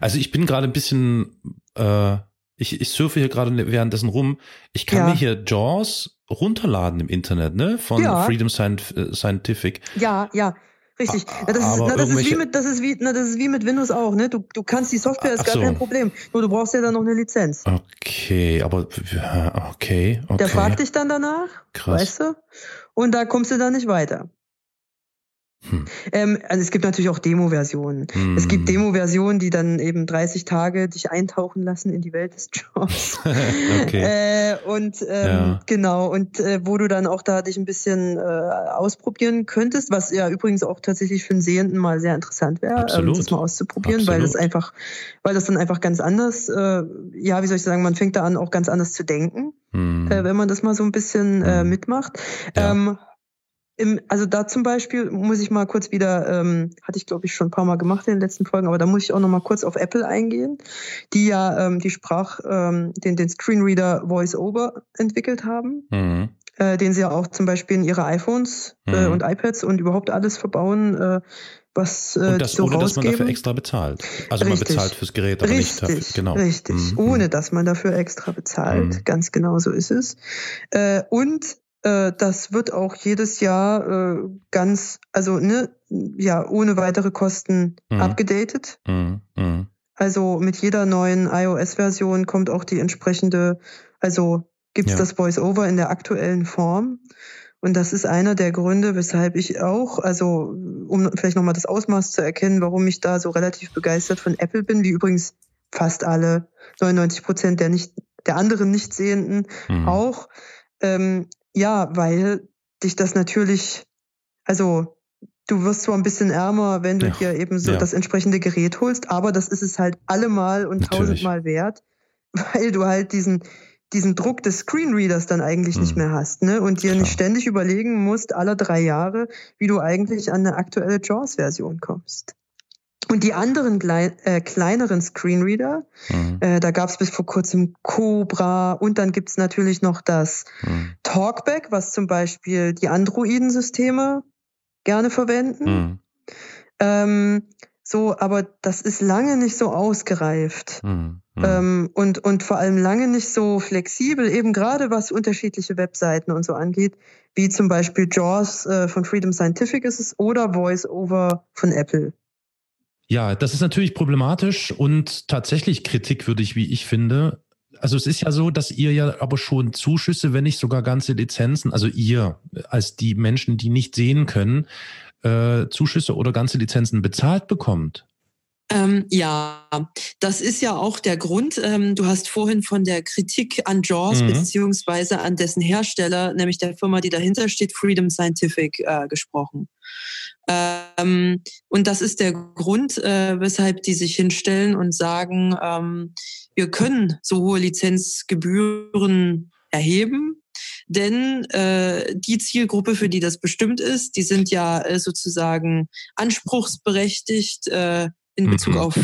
Also ich bin gerade ein bisschen, äh, ich, ich surfe hier gerade währenddessen rum. Ich kann Ja. mir hier JAWS runterladen im Internet, ne? Von Ja. Freedom äh, Scientific. Ja, ja. Richtig. Na, das, ist, na, das, ist wie mit, das, ist wie, na, das ist wie mit Windows auch. Ne? Du, du kannst die Software, ist gar so. kein Problem. Nur du brauchst ja dann noch eine Lizenz. Okay, aber okay, okay. Der fragt dich dann danach, Krass. weißt du? Und da kommst du dann nicht weiter. Hm. Ähm, also es gibt natürlich auch Demo-Versionen. Hm. Es gibt Demo-Versionen, die dann eben 30 Tage dich eintauchen lassen in die Welt des Jobs. okay. Äh, und ähm, Ja. genau, und äh, wo du dann auch da dich ein bisschen äh, ausprobieren könntest, was ja übrigens auch tatsächlich für einen Sehenden mal sehr interessant wäre, ähm, Absolut. das mal auszuprobieren, weil das Absolut. einfach, weil das dann einfach ganz anders, äh, ja, wie soll ich sagen, man fängt da an, auch ganz anders zu denken, Hm. äh, wenn man das mal so ein bisschen äh, Mhm. mitmacht. Ja. Im, also da zum Beispiel muss ich mal kurz wieder, ähm, hatte ich glaube ich schon ein paar Mal gemacht in den letzten Folgen, aber da muss ich auch noch mal kurz auf Apple eingehen, die ja ähm, die Sprach, ähm, den, den Screenreader VoiceOver entwickelt haben, Hm. äh, den sie ja auch zum Beispiel in ihre iPhones äh, Mhm. und iPads und überhaupt alles verbauen, äh, was äh, Und das so ohne, dass man dafür rausgeben. extra bezahlt. Also man Richtig. bezahlt fürs Gerät, aber nicht Richtig, dafür. Genau. richtig. Mhm. Ohne dass man dafür extra bezahlt. Mhm. Ganz genau so ist es. Äh, und äh, das wird auch jedes Jahr äh, ganz, also ne, ja, ohne weitere Kosten Mhm. abgedatet. Mhm. Mhm. Also mit jeder neuen iOS-Version kommt auch die entsprechende, also gibt's Ja. das Voice-Over in der aktuellen Form. Und das ist einer der Gründe, weshalb ich auch, also um vielleicht nochmal das Ausmaß zu erkennen, warum ich da so relativ begeistert von Apple bin, wie übrigens fast alle 99 Prozent der nicht, der anderen Nichtsehenden Mhm. auch. Ähm, ja, weil dich das natürlich, also du wirst zwar ein bisschen ärmer, wenn du Ja, dir eben so ja. das entsprechende Gerät holst, aber das ist es halt allemal und Natürlich. tausendmal wert, weil du halt diesen diesen Druck des Screenreaders dann eigentlich nicht Mhm. mehr hast, ne? Und dir nicht Klar. ständig überlegen musst, alle drei Jahre, wie du eigentlich an eine aktuelle JAWS-Version kommst. Und die anderen klei äh, kleineren Screenreader, Mhm. äh, da gab es bis vor kurzem Cobra und dann gibt's natürlich noch das Mhm. Talkback, was zum Beispiel die Androiden-Systeme gerne verwenden. Mhm. Ähm, so, aber das ist lange nicht so ausgereift. Mhm. Mhm. Ähm, und, und vor allem lange nicht so flexibel, eben gerade was unterschiedliche Webseiten und so angeht, wie zum Beispiel JAWS äh, von Freedom Scientific ist es oder VoiceOver von Apple. Ja, das ist natürlich problematisch und tatsächlich kritikwürdig, wie ich finde. Also es ist ja so, dass ihr ja aber schon Zuschüsse, wenn nicht sogar ganze Lizenzen, also ihr als die Menschen, die nicht sehen können, äh, Zuschüsse oder ganze Lizenzen bezahlt bekommt. Ähm, ja, das ist ja auch der Grund. Ähm, du hast vorhin von der Kritik an JAWS Mhm. beziehungsweise an dessen Hersteller, nämlich der Firma, die dahinter steht, Freedom Scientific, äh, gesprochen. Ähm, und das ist der Grund, äh, weshalb die sich hinstellen und sagen, ähm, wir können so hohe Lizenzgebühren erheben, denn äh, die Zielgruppe, für die das bestimmt ist, die sind ja äh, sozusagen anspruchsberechtigt äh, in Bezug Mhm. auf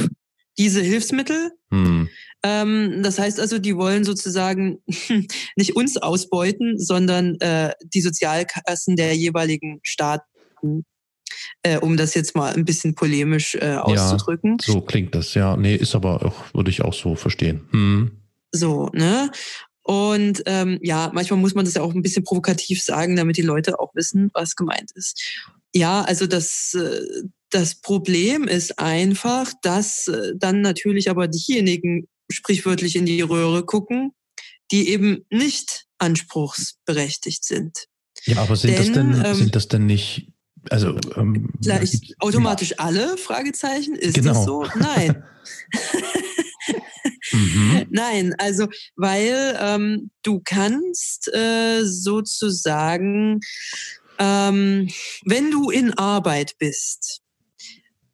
diese Hilfsmittel. Hm. Ähm, das heißt also, die wollen sozusagen nicht uns ausbeuten, sondern äh, die Sozialkassen der jeweiligen Staaten, äh, um das jetzt mal ein bisschen polemisch äh, auszudrücken. So klingt das, ja. Nee, ist aber auch, würde ich auch so verstehen. Hm. So, ne? Und ähm, ja, manchmal muss man das ja auch ein bisschen provokativ sagen, damit die Leute auch wissen, was gemeint ist. Ja, also das, äh, das Problem ist einfach, dass äh, dann natürlich aber diejenigen sprichwörtlich in die Röhre gucken, die eben nicht anspruchsberechtigt sind. Ja, aber sind das Denn, denn, ähm, sind das denn nicht, also ähm, Gleich automatisch alle? Fragezeichen. Ist Genau. das so? Nein. Mhm. Nein, also weil ähm, du kannst äh, sozusagen Ähm, wenn du in Arbeit bist,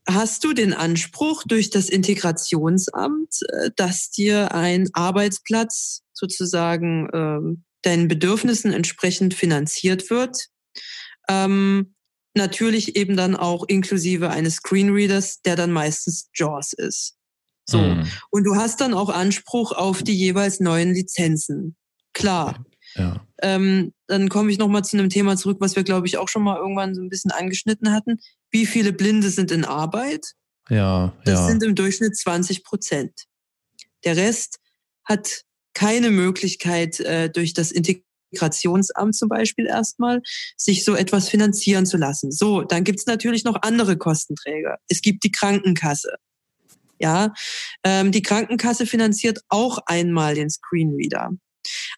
hast du den Anspruch durch das Integrationsamt, äh, dass dir ein Arbeitsplatz sozusagen ähm, deinen Bedürfnissen entsprechend finanziert wird. Ähm, natürlich eben dann auch inklusive eines Screenreaders, der dann meistens JAWS ist. So. Mhm. Und du hast dann auch Anspruch auf die jeweils neuen Lizenzen. Klar. Ja. Ähm, dann komme ich nochmal zu einem Thema zurück, was wir, glaube ich, auch schon mal irgendwann so ein bisschen angeschnitten hatten. Wie viele Blinde sind in Arbeit? Ja. Das ja. sind im Durchschnitt 20 Prozent. Der Rest hat keine Möglichkeit, äh, durch das Integrationsamt zum Beispiel erstmal, sich so etwas finanzieren zu lassen. So, dann gibt's natürlich noch andere Kostenträger. Es gibt die Krankenkasse. Ja, ähm, die Krankenkasse finanziert auch einmal den Screenreader.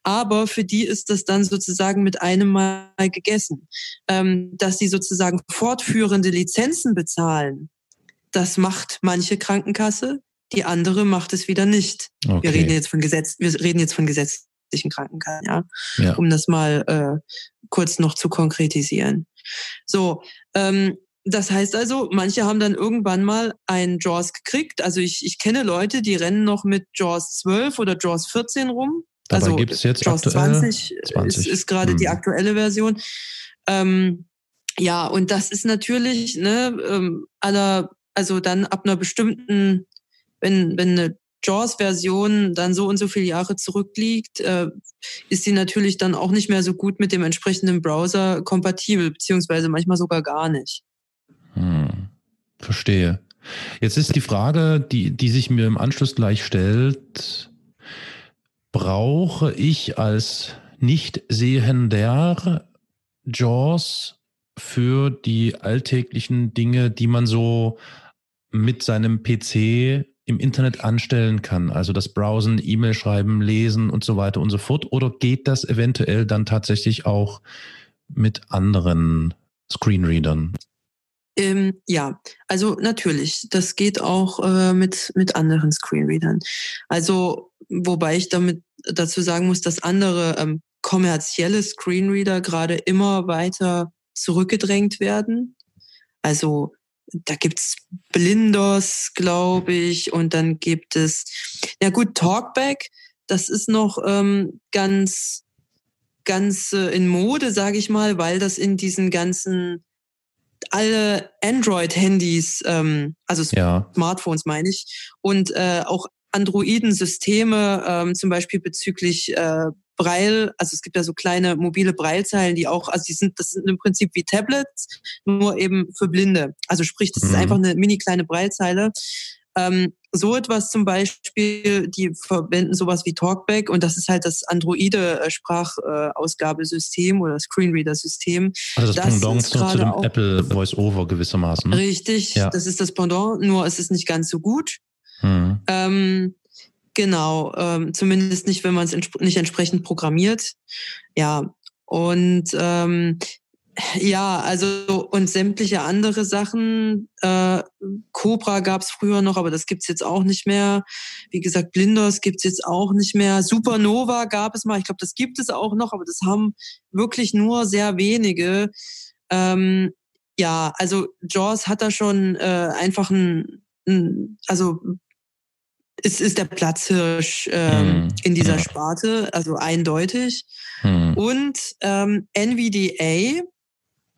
Aber für die ist das dann sozusagen mit einem Mal gegessen. Ähm, dass sie sozusagen fortführende Lizenzen bezahlen, das macht manche Krankenkasse, die andere macht es wieder nicht. Okay. Wir reden jetzt von Gesetz, wir reden jetzt von gesetzlichen Krankenkassen, ja, ja. um das mal äh, kurz noch zu konkretisieren. So, ähm, das heißt also, manche haben dann irgendwann mal ein JAWS gekriegt. Also ich, ich kenne Leute, die rennen noch mit JAWS 12 oder JAWS 14 rum. Dabei also gibt es jetzt JAWS 20, 20. ist, ist gerade hm. die aktuelle Version. Ähm, ja, und das ist natürlich, ne, ähm, aller, also dann ab einer bestimmten wenn, wenn eine JAWS-Version dann so und so viele Jahre zurückliegt, äh, ist sie natürlich dann auch nicht mehr so gut mit dem entsprechenden Browser kompatibel, beziehungsweise manchmal sogar gar nicht. Hm, verstehe. Jetzt ist die Frage, die, die sich mir im Anschluss gleich stellt, brauche ich als nicht sehender JAWS für die alltäglichen Dinge, die man so mit seinem PC im Internet anstellen kann, also das Browsen, E-Mail schreiben, lesen und so weiter und so fort? Oder geht das eventuell dann tatsächlich auch mit anderen Screenreadern? Ähm, ja, also natürlich, das geht auch äh, mit, mit anderen Screenreadern. Also, wobei ich damit dazu sagen muss, dass andere ähm, kommerzielle Screenreader gerade immer weiter zurückgedrängt werden. Also da gibt's Blindos, glaube ich, und dann gibt es, ja gut, Talkback, das ist noch ähm, ganz, ganz äh, in Mode, sage ich mal, weil das in diesen ganzen alle Android-Handys, ähm, also ja. Smartphones meine ich, und äh, auch Androiden-Systeme, ähm, zum Beispiel bezüglich äh, Braille, also es gibt ja so kleine mobile Braillezeilen, die auch, also die sind, das sind im Prinzip wie Tablets, nur eben für Blinde. Also sprich, das mhm. ist einfach eine mini kleine Braillezeile. Ähm, so etwas zum Beispiel, die verwenden sowas wie Talkback und das ist halt das Androide Sprachausgabesystem äh, oder Screenreader-System. Also das, das Pendant zu, zu, dem Apple Voice-Over gewissermaßen. Richtig, ja. das ist das Pendant, nur es ist nicht ganz so gut. Mhm. Ähm, Genau, ähm, zumindest nicht, wenn man es entsp nicht entsprechend programmiert. Ja, und ähm, ja, also und sämtliche andere Sachen. Äh, Cobra gab es früher noch, aber das gibt's jetzt auch nicht mehr. Wie gesagt, Blindos gibt's jetzt auch nicht mehr. Supernova gab es mal, ich glaube, das gibt es auch noch, aber das haben wirklich nur sehr wenige. Ähm, ja, also Jaws hat da schon äh, einfach ein, ein also es ist der Platzhirsch ähm, hm. in dieser. Sparte, also eindeutig. Hm. Und ähm, NVDA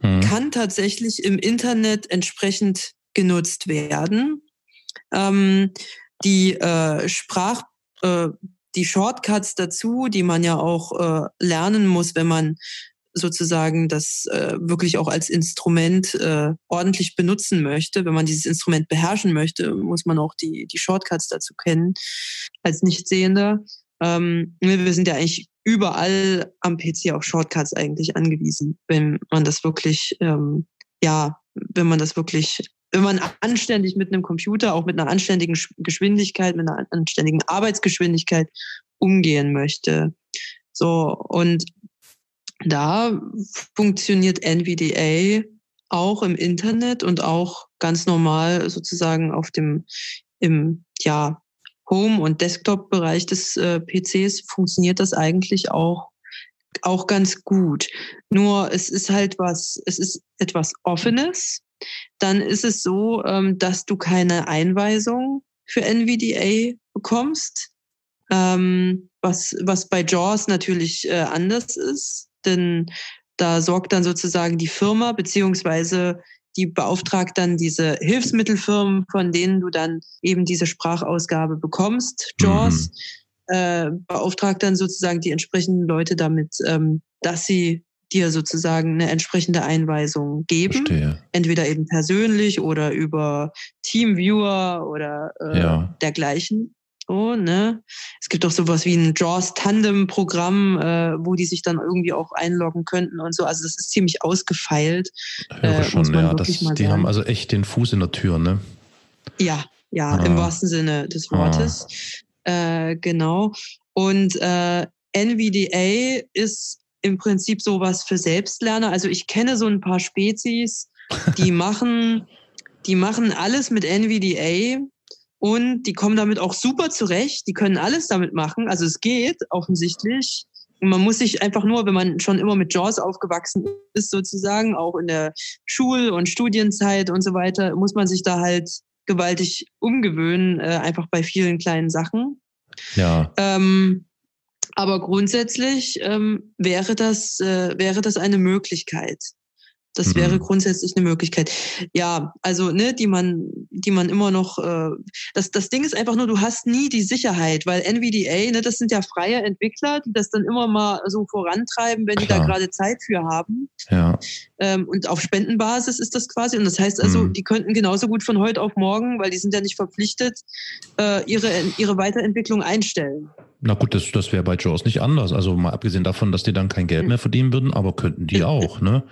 hm. kann tatsächlich im Internet entsprechend genutzt werden. Ähm, die äh, Sprach, äh, die Shortcuts dazu, die man ja auch äh, lernen muss, wenn man sozusagen das äh, wirklich auch als Instrument äh, ordentlich benutzen möchte, wenn man dieses Instrument beherrschen möchte, muss man auch die, die Shortcuts dazu kennen als Nichtsehender. Ähm, wir sind ja eigentlich überall am PC auf Shortcuts eigentlich angewiesen, wenn man das wirklich, ähm, ja, wenn man das wirklich, wenn man anständig mit einem Computer, auch mit einer anständigen Geschwindigkeit, mit einer anständigen Arbeitsgeschwindigkeit umgehen möchte. So, und da funktioniert NVDA auch im Internet und auch ganz normal sozusagen auf dem im ja Home- und Desktop-Bereich des äh, PCs funktioniert das eigentlich auch auch ganz gut. Nur es ist halt was, es ist etwas Offenes. Dann ist es so, ähm, dass du keine Einweisung für NVDA bekommst, ähm, was, was bei JAWS natürlich äh, anders ist, denn da sorgt dann sozusagen die Firma beziehungsweise die beauftragt dann diese Hilfsmittelfirmen, von denen du dann eben diese Sprachausgabe bekommst, JAWS, mhm. äh, beauftragt dann sozusagen die entsprechenden Leute damit, ähm, dass sie dir sozusagen eine entsprechende Einweisung geben. Verstehe. Entweder eben persönlich oder über Teamviewer oder äh, ja. dergleichen. Oh, ne? Es gibt auch sowas wie ein JAWS Tandem-Programm, äh, wo die sich dann irgendwie auch einloggen könnten und so. Also das ist ziemlich ausgefeilt. Höre äh, schon, ja. Das, die haben also echt den Fuß in der Tür, ne? Ja, ja, ah. im wahrsten Sinne des Wortes. Ah. Äh, genau. Und äh, NVDA ist im Prinzip sowas für Selbstlerner. Also ich kenne so ein paar Spezies, die machen, die machen alles mit NVDA und die kommen damit auch super zurecht. Die können alles damit machen. Also es geht offensichtlich. Und man muss sich einfach nur, wenn man schon immer mit JAWS aufgewachsen ist, sozusagen, auch in der Schul- und Studienzeit und so weiter, muss man sich da halt gewaltig umgewöhnen, äh, einfach bei vielen kleinen Sachen. Ja. Ähm, aber grundsätzlich ähm, wäre das äh, wäre das eine Möglichkeit. Das mhm. wäre grundsätzlich eine Möglichkeit. Ja, also ne, die man, die man immer noch. Äh, das das Ding ist einfach nur, du hast nie die Sicherheit, weil NVDA, ne, das sind ja freie Entwickler, die das dann immer mal so vorantreiben, wenn Klar. die da gerade Zeit für haben. Ja. Ähm, und auf Spendenbasis ist das quasi. Und das heißt also, mhm. die könnten genauso gut von heute auf morgen, weil die sind ja nicht verpflichtet, äh, ihre ihre Weiterentwicklung einstellen. Na gut, das, das wäre bei Jaws nicht anders. Also mal abgesehen davon, dass die dann kein Geld mehr verdienen würden, aber könnten die auch, ne?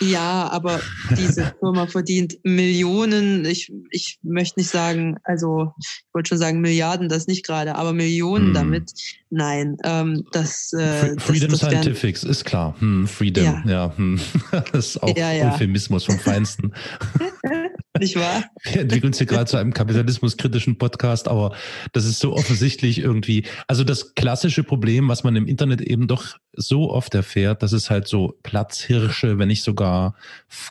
Ja, aber diese Firma verdient Millionen. Ich, ich möchte nicht sagen, also ich wollte schon sagen Milliarden, das nicht gerade, aber Millionen hm. damit. Nein, ähm, das, äh, Freedom das, das Scientifics ist klar. Hm, Freedom, ja. ja hm. Das ist auch ja, ja. Euphemismus vom Feinsten. nicht wahr? Wir entwickeln uns hier gerade zu einem kapitalismuskritischen Podcast, aber das ist so offensichtlich irgendwie. Also das klassische Problem, was man im Internet eben doch so oft erfährt, dass es halt so Platzhirsche, wenn nicht sogar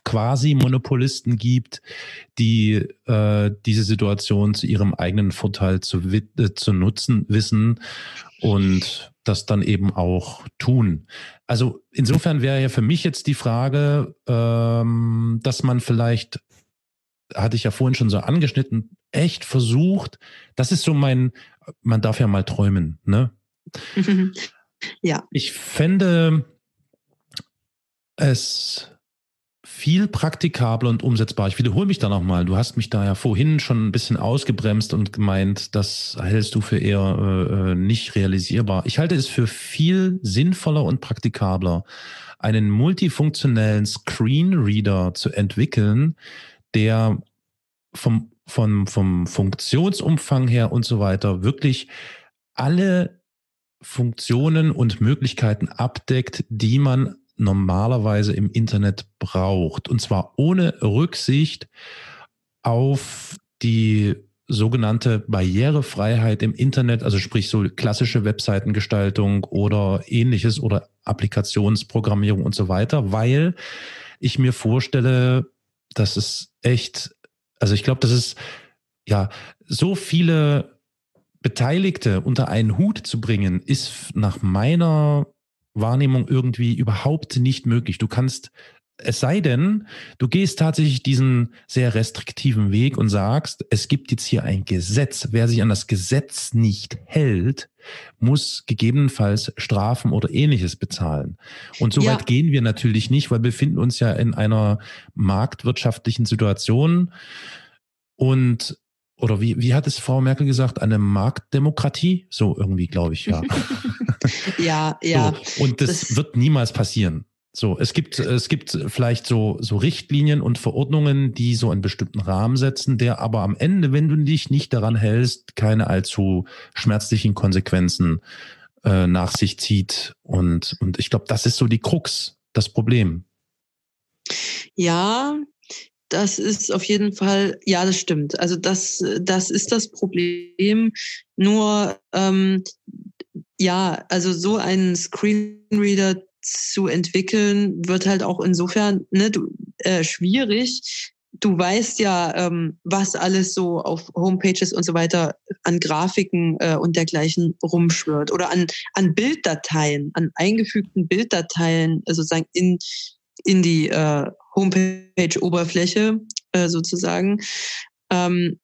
quasi Monopolisten gibt, die äh, diese Situation zu ihrem eigenen Vorteil zu, äh, zu nutzen wissen und das dann eben auch tun. Also insofern wäre ja für mich jetzt die Frage, ähm, dass man vielleicht hatte ich ja vorhin schon so angeschnitten, echt versucht, das ist so mein, man darf ja mal träumen, ne? ja. Ich fände es viel praktikabler und umsetzbar. Ich wiederhole mich da nochmal. Du hast mich da ja vorhin schon ein bisschen ausgebremst und gemeint, das hältst du für eher äh, äh nicht realisierbar. Ich halte es für viel sinnvoller und praktikabler, einen multifunktionellen Screenreader zu entwickeln, der vom, vom, vom Funktionsumfang her und so weiter wirklich alle Funktionen und Möglichkeiten abdeckt, die man normalerweise im Internet braucht. Und zwar ohne Rücksicht auf die sogenannte Barrierefreiheit im Internet, also sprich so klassische Webseitengestaltung oder ähnliches oder Applikationsprogrammierung und so weiter, weil ich mir vorstelle, dass es echt, also ich glaube, das ist ja so viele Beteiligte unter einen Hut zu bringen, ist nach meiner Wahrnehmung irgendwie überhaupt nicht möglich. Du kannst, es sei denn, du gehst tatsächlich diesen sehr restriktiven Weg und sagst, es gibt jetzt hier ein Gesetz. Wer sich an das Gesetz nicht hält, muss gegebenenfalls Strafen oder ähnliches bezahlen. Und so ja. weit gehen wir natürlich nicht, weil wir befinden uns ja in einer marktwirtschaftlichen Situation. Und oder wie, wie hat es Frau Merkel gesagt, eine Marktdemokratie? So irgendwie, glaube ich, ja. ja, ja. So. Und das, das, wird niemals passieren. So, es gibt, es gibt vielleicht so, so Richtlinien und Verordnungen, die so einen bestimmten Rahmen setzen, der aber am Ende, wenn du dich nicht daran hältst, keine allzu schmerzlichen Konsequenzen äh, nach sich zieht. Und, und ich glaube, das ist so die Krux, das Problem. Ja, das ist auf jeden Fall, ja, das stimmt. Also das, das ist das Problem. Nur ähm, ja, also so einen Screenreader zu entwickeln, wird halt auch insofern ne, du, äh, schwierig. Du weißt ja, ähm, was alles so auf Homepages und so weiter an Grafiken äh, und dergleichen rumschwirrt oder an, an Bilddateien, an eingefügten Bilddateien, also sozusagen in, in die äh, Homepage-Oberfläche äh, sozusagen. Ähm,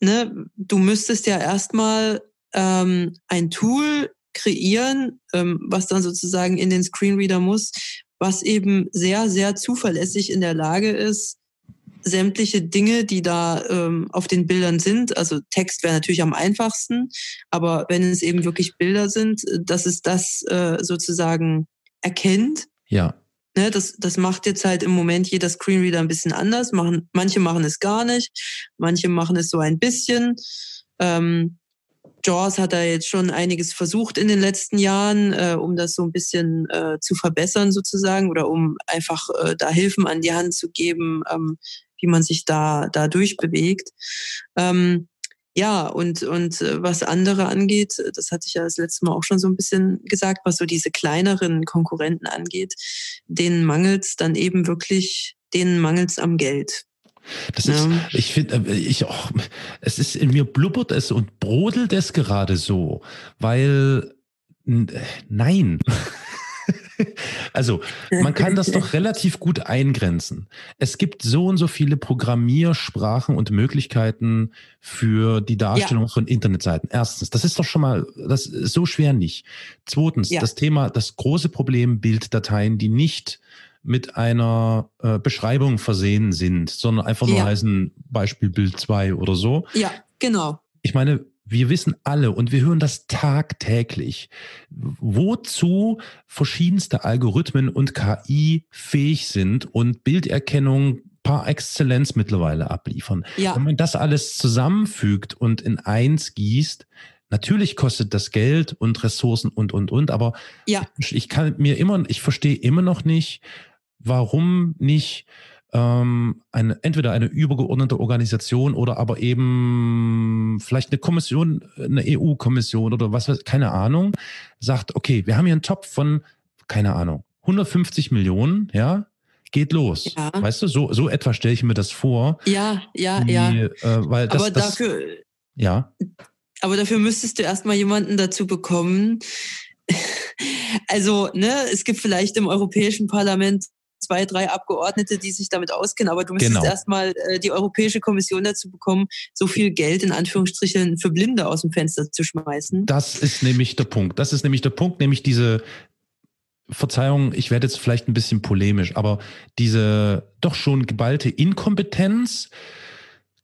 ne, du müsstest ja erstmal ähm, ein Tool kreieren, ähm, was dann sozusagen in den Screenreader muss, was eben sehr, sehr zuverlässig in der Lage ist, sämtliche Dinge, die da ähm, auf den Bildern sind, also Text wäre natürlich am einfachsten, aber wenn es eben wirklich Bilder sind, dass es das äh, sozusagen erkennt. Ja. Ne, das, das macht jetzt halt im Moment jeder Screenreader ein bisschen anders. Machen, manche machen es gar nicht, manche machen es so ein bisschen. Ähm, Jaws hat da jetzt schon einiges versucht in den letzten Jahren, äh, um das so ein bisschen äh, zu verbessern sozusagen oder um einfach äh, da Hilfen an die Hand zu geben, ähm, wie man sich da, da durchbewegt. Ähm, ja, und, und äh, was andere angeht, das hatte ich ja das letzte Mal auch schon so ein bisschen gesagt, was so diese kleineren Konkurrenten angeht, denen mangelt es dann eben wirklich, denen mangelt es am Geld. Das ist, ja. ich finde, äh, ich, oh, es ist in mir blubbert es und brodelt es gerade so, weil, nein. Also, man kann das doch relativ gut eingrenzen. Es gibt so und so viele Programmiersprachen und Möglichkeiten für die Darstellung ja. von Internetseiten. Erstens, das ist doch schon mal, das ist so schwer nicht. Zweitens, ja. das Thema, das große Problem Bilddateien, die nicht mit einer äh, Beschreibung versehen sind, sondern einfach nur ja. heißen Beispiel Bild 2 oder so. Ja, genau. Ich meine, wir wissen alle und wir hören das tagtäglich, wozu verschiedenste Algorithmen und KI fähig sind und Bilderkennung par Exzellenz mittlerweile abliefern. Ja. Wenn man das alles zusammenfügt und in eins gießt, Natürlich kostet das Geld und Ressourcen und, und, und, aber ja. ich kann mir immer, ich verstehe immer noch nicht, warum nicht ähm, eine, entweder eine übergeordnete Organisation oder aber eben vielleicht eine Kommission, eine EU-Kommission oder was weiß, keine Ahnung, sagt, okay, wir haben hier einen Topf von, keine Ahnung, 150 Millionen, ja, geht los. Ja. Weißt du, so, so etwa stelle ich mir das vor. Ja, ja, die, ja. Äh, weil das, aber das, dafür, ja. Aber dafür müsstest du erstmal jemanden dazu bekommen. Also, ne, es gibt vielleicht im Europäischen Parlament zwei, drei Abgeordnete, die sich damit auskennen, aber du müsstest genau. erstmal äh, die Europäische Kommission dazu bekommen, so viel Geld in Anführungsstrichen für Blinde aus dem Fenster zu schmeißen. Das ist nämlich der Punkt. Das ist nämlich der Punkt, nämlich diese Verzeihung, ich werde jetzt vielleicht ein bisschen polemisch, aber diese doch schon geballte Inkompetenz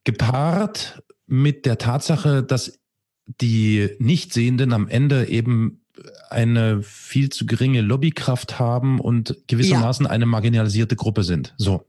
gepaart mit der Tatsache, dass die Nichtsehenden am Ende eben eine viel zu geringe Lobbykraft haben und gewissermaßen ja. eine marginalisierte Gruppe sind. So.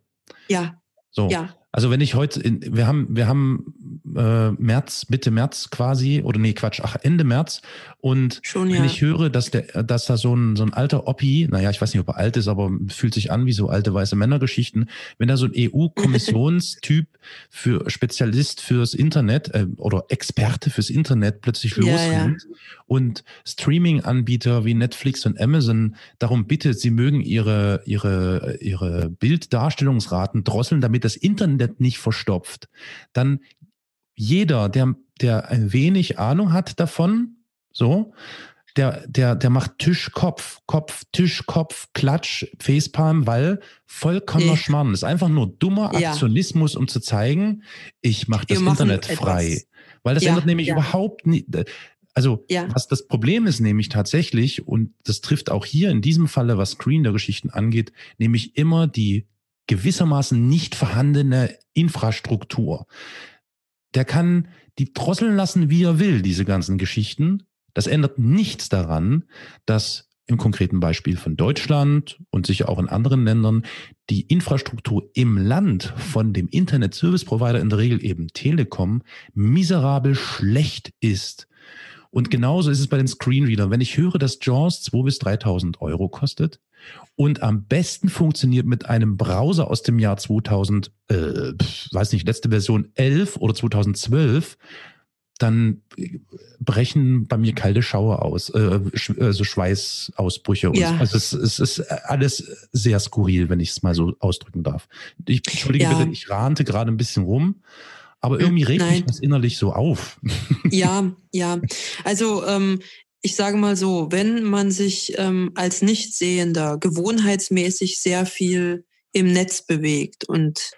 Ja. So. Ja. Also wenn ich heute, in, wir haben, wir haben äh, März, Mitte März quasi, oder nee, Quatsch, ach, Ende März. Und Schon, wenn ja. ich höre, dass der, dass da so ein, so ein alter Oppi, naja, ich weiß nicht, ob er alt ist, aber fühlt sich an wie so alte weiße Männergeschichten, wenn da so ein EU-Kommissionstyp für Spezialist fürs Internet äh, oder Experte fürs Internet plötzlich ja, losrennt ja. Und Streaming-Anbieter wie Netflix und Amazon darum bittet, sie mögen ihre, ihre, ihre Bilddarstellungsraten drosseln, damit das Internet nicht verstopft, dann jeder, der, der ein wenig Ahnung hat davon, so, der, der, der macht Tisch, Kopf, Kopf, Tisch, Kopf, Klatsch, Facepalm, weil vollkommener Schmarrn. Das ist einfach nur dummer Aktionismus, ja. um zu zeigen, ich mache das Internet frei. Weil das ja, ändert nämlich ja. überhaupt nicht. Also, was das Problem ist nämlich tatsächlich, und das trifft auch hier in diesem Falle, was Screen der Geschichten angeht, nämlich immer die gewissermaßen nicht vorhandene Infrastruktur. Der kann die drosseln lassen, wie er will, diese ganzen Geschichten. Das ändert nichts daran, dass im konkreten Beispiel von Deutschland und sicher auch in anderen Ländern die Infrastruktur im Land von dem Internet Service Provider in der Regel eben Telekom miserabel schlecht ist. Und genauso ist es bei den Screenreadern. Wenn ich höre, dass JAWS 2.000 bis 3.000 Euro kostet und am besten funktioniert mit einem Browser aus dem Jahr 2000, äh, weiß nicht, letzte Version 11 oder 2012, dann brechen bei mir kalte Schauer aus, äh, also Schweißausbrüche. Und ja. Also es, es, ist alles sehr skurril, wenn ich es mal so ausdrücken darf. Ich entschuldige ja. bitte, ich rante gerade ein bisschen rum. Aber irgendwie regt Nein. mich das innerlich so auf. Ja, ja. Also ähm, ich sage mal so, wenn man sich ähm, als Nichtsehender gewohnheitsmäßig sehr viel im Netz bewegt und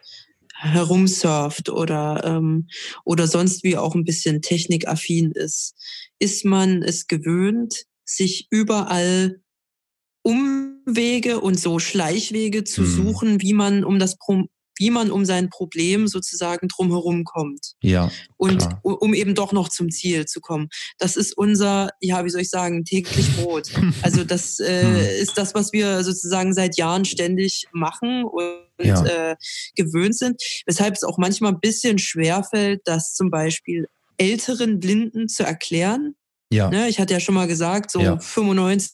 herumsurft oder, ähm, oder sonst wie auch ein bisschen technikaffin ist, ist man es gewöhnt, sich überall Umwege und so Schleichwege zu mhm. suchen, wie man um das Pro wie man um sein Problem sozusagen drumherum kommt. Ja. Und klar. um eben doch noch zum Ziel zu kommen. Das ist unser, ja, wie soll ich sagen, täglich Brot. Also das äh, hm. ist das, was wir sozusagen seit Jahren ständig machen und ja. äh, gewöhnt sind. Weshalb es auch manchmal ein bisschen schwerfällt, das zum Beispiel älteren Blinden zu erklären. Ja. Ne, ich hatte ja schon mal gesagt, so ja. 95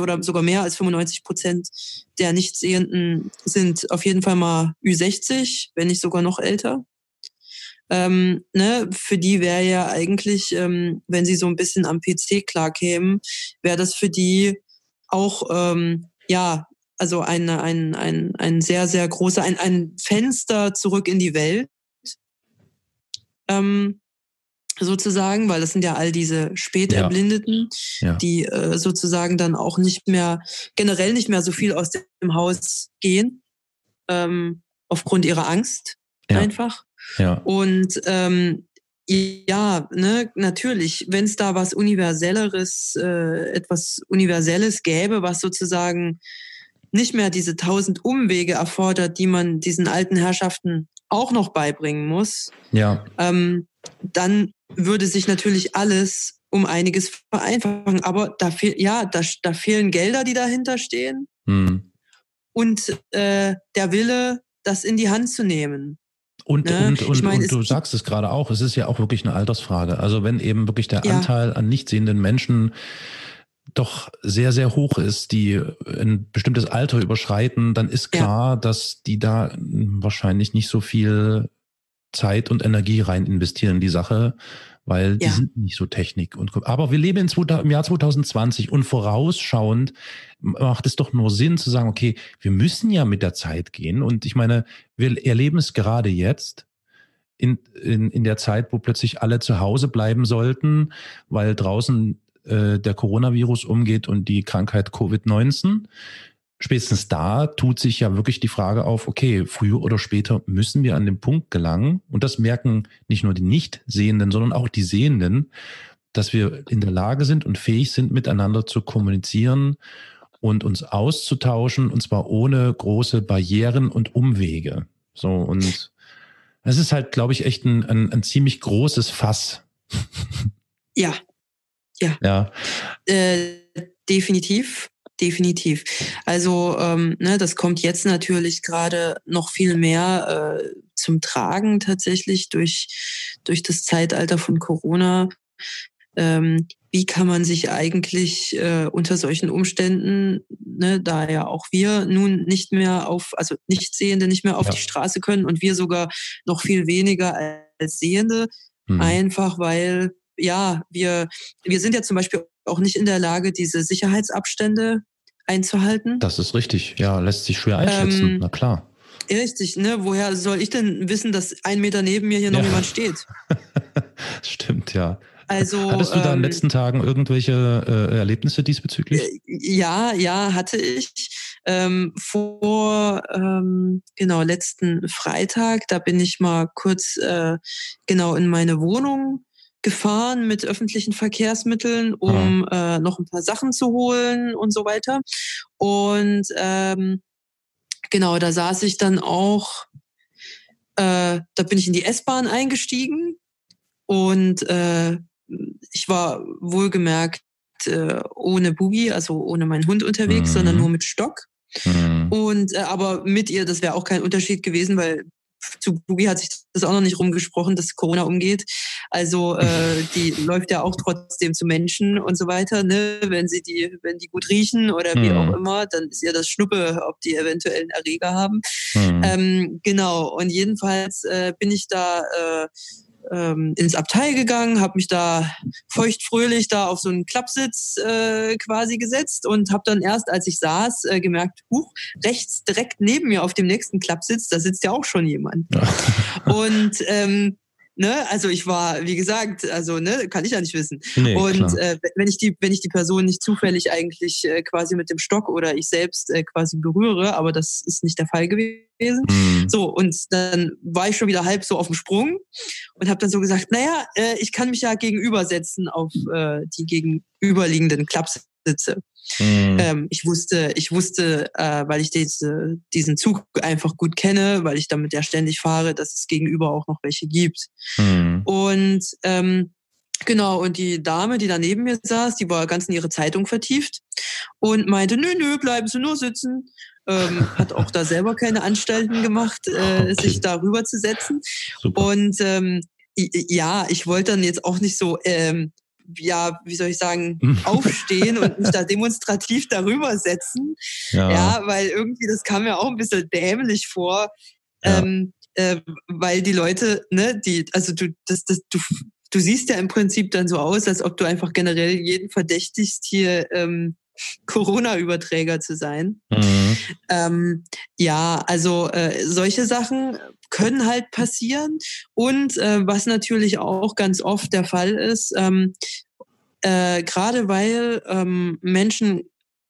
oder sogar mehr als 95 Prozent der Nichtsehenden sind auf jeden Fall mal Ü60, wenn nicht sogar noch älter. Ähm, ne, für die wäre ja eigentlich, ähm, wenn sie so ein bisschen am PC klarkämen, wäre das für die auch, ähm, ja, also ein, ein, ein, ein sehr, sehr großer, ein, ein Fenster zurück in die Welt. Ähm, sozusagen, weil das sind ja all diese spät Erblindeten, ja. ja. die äh, sozusagen dann auch nicht mehr, generell nicht mehr so viel aus dem Haus gehen, ähm, aufgrund ihrer Angst ja. einfach. Und ähm, ja, ne, natürlich, wenn es da was Universelleres, äh, etwas Universelles gäbe, was sozusagen nicht mehr diese tausend Umwege erfordert, die man diesen alten Herrschaften auch noch beibringen muss, ja. ähm, dann würde sich natürlich alles um einiges vereinfachen. Aber da fehl, ja, da, da fehlen Gelder, die dahinter stehen. Hm. Und äh, der Wille, das in die Hand zu nehmen. Und, ne? und, und, ich mein, und du sagst es gerade auch, es ist ja auch wirklich eine Altersfrage. Also wenn eben wirklich der ja. Anteil an nicht sehenden Menschen doch sehr, sehr hoch ist, die ein bestimmtes Alter überschreiten, dann ist klar, ja. dass die da wahrscheinlich nicht so viel Zeit und Energie rein investieren in die Sache, weil die ja. sind nicht so Technik und aber wir leben im Jahr 2020 und vorausschauend macht es doch nur Sinn zu sagen, okay, wir müssen ja mit der Zeit gehen und ich meine, wir erleben es gerade jetzt in, in, in der Zeit, wo plötzlich alle zu Hause bleiben sollten, weil draußen äh, der Coronavirus umgeht und die Krankheit Covid-19 spätestens da tut sich ja wirklich die Frage auf, okay, früher oder später müssen wir an den Punkt gelangen, und das merken nicht nur die Nichtsehenden, sondern auch die Sehenden, dass wir in der Lage sind und fähig sind, miteinander zu kommunizieren und uns auszutauschen, und zwar ohne große Barrieren und Umwege. So, und es ist halt, glaube ich, echt ein, ein, ein ziemlich großes Fass. Ja. Ja. Ja. Äh, definitiv definitiv. Also ähm, ne, das kommt jetzt natürlich gerade noch viel mehr äh, zum Tragen tatsächlich durch, durch das Zeitalter von Corona. Ähm, wie kann man sich eigentlich äh, unter solchen Umständen, ne, da ja auch wir nun nicht mehr auf, also Nichtsehende nicht mehr auf ja. die Straße können und wir sogar noch viel weniger als Sehende, mhm. einfach weil ja, wir, wir sind ja zum Beispiel auch nicht in der Lage, diese Sicherheitsabstände einzuhalten. Das ist richtig, ja, lässt sich schwer einschätzen, ähm, na klar. Richtig, ne? Woher soll ich denn wissen, dass ein Meter neben mir hier noch ja. jemand steht? Stimmt, ja. Also, Hattest du da in den ähm, letzten Tagen irgendwelche äh, Erlebnisse diesbezüglich? Äh, ja, ja, hatte ich. Ähm, vor ähm, genau letzten Freitag, da bin ich mal kurz äh, genau in meine Wohnung gefahren mit öffentlichen Verkehrsmitteln, um äh, noch ein paar Sachen zu holen und so weiter. Und ähm, genau, da saß ich dann auch, äh, da bin ich in die S-Bahn eingestiegen und äh, ich war wohlgemerkt äh, ohne Boogie, also ohne meinen Hund unterwegs, mhm. sondern nur mit Stock. Mhm. Und äh, aber mit ihr, das wäre auch kein Unterschied gewesen, weil zu Boogie hat sich das auch noch nicht rumgesprochen, dass Corona umgeht. Also äh, die läuft ja auch trotzdem zu Menschen und so weiter. Ne? Wenn sie die, wenn die gut riechen oder wie mhm. auch immer, dann ist ihr das Schnuppe, ob die eventuell einen Erreger haben. Mhm. Ähm, genau. Und jedenfalls äh, bin ich da äh, ähm, ins Abteil gegangen, habe mich da feuchtfröhlich da auf so einen Klappsitz äh, quasi gesetzt und habe dann erst, als ich saß, äh, gemerkt, huch, rechts direkt neben mir auf dem nächsten Klappsitz, da sitzt ja auch schon jemand. Ja. Und ähm, ne, also ich war, wie gesagt, also ne, kann ich ja nicht wissen. Nee, und äh, wenn ich die, wenn ich die Person nicht zufällig eigentlich äh, quasi mit dem Stock oder ich selbst äh, quasi berühre, aber das ist nicht der Fall gewesen. Mhm. So und dann war ich schon wieder halb so auf dem Sprung und habe dann so gesagt, naja, äh, ich kann mich ja gegenübersetzen auf äh, die gegenüberliegenden Klappsitze. Mhm. Ähm, ich wusste, ich wusste, äh, weil ich diese, diesen Zug einfach gut kenne, weil ich damit ja ständig fahre, dass es gegenüber auch noch welche gibt. Mhm. Und ähm, Genau, und die Dame, die da neben mir saß, die war ganz in ihre Zeitung vertieft und meinte, nö, nö, bleiben Sie nur sitzen. Ähm, hat auch da selber keine Anstalten gemacht, äh, okay. sich darüber zu setzen. Super. Und ähm, ja, ich wollte dann jetzt auch nicht so ähm, ja, wie soll ich sagen, aufstehen und mich da demonstrativ darüber setzen. Ja. ja. weil irgendwie, das kam mir auch ein bisschen dämlich vor. Ja. Ähm, äh, weil die Leute, ne, die, also du, das, das, du, du siehst ja im Prinzip dann so aus, als ob du einfach generell jeden verdächtigst, hier ähm, Corona-Überträger zu sein. Mhm. Ähm, ja, also äh, solche Sachen können halt passieren. Und äh, was natürlich auch ganz oft der Fall ist, ähm, äh, gerade weil ähm, Menschen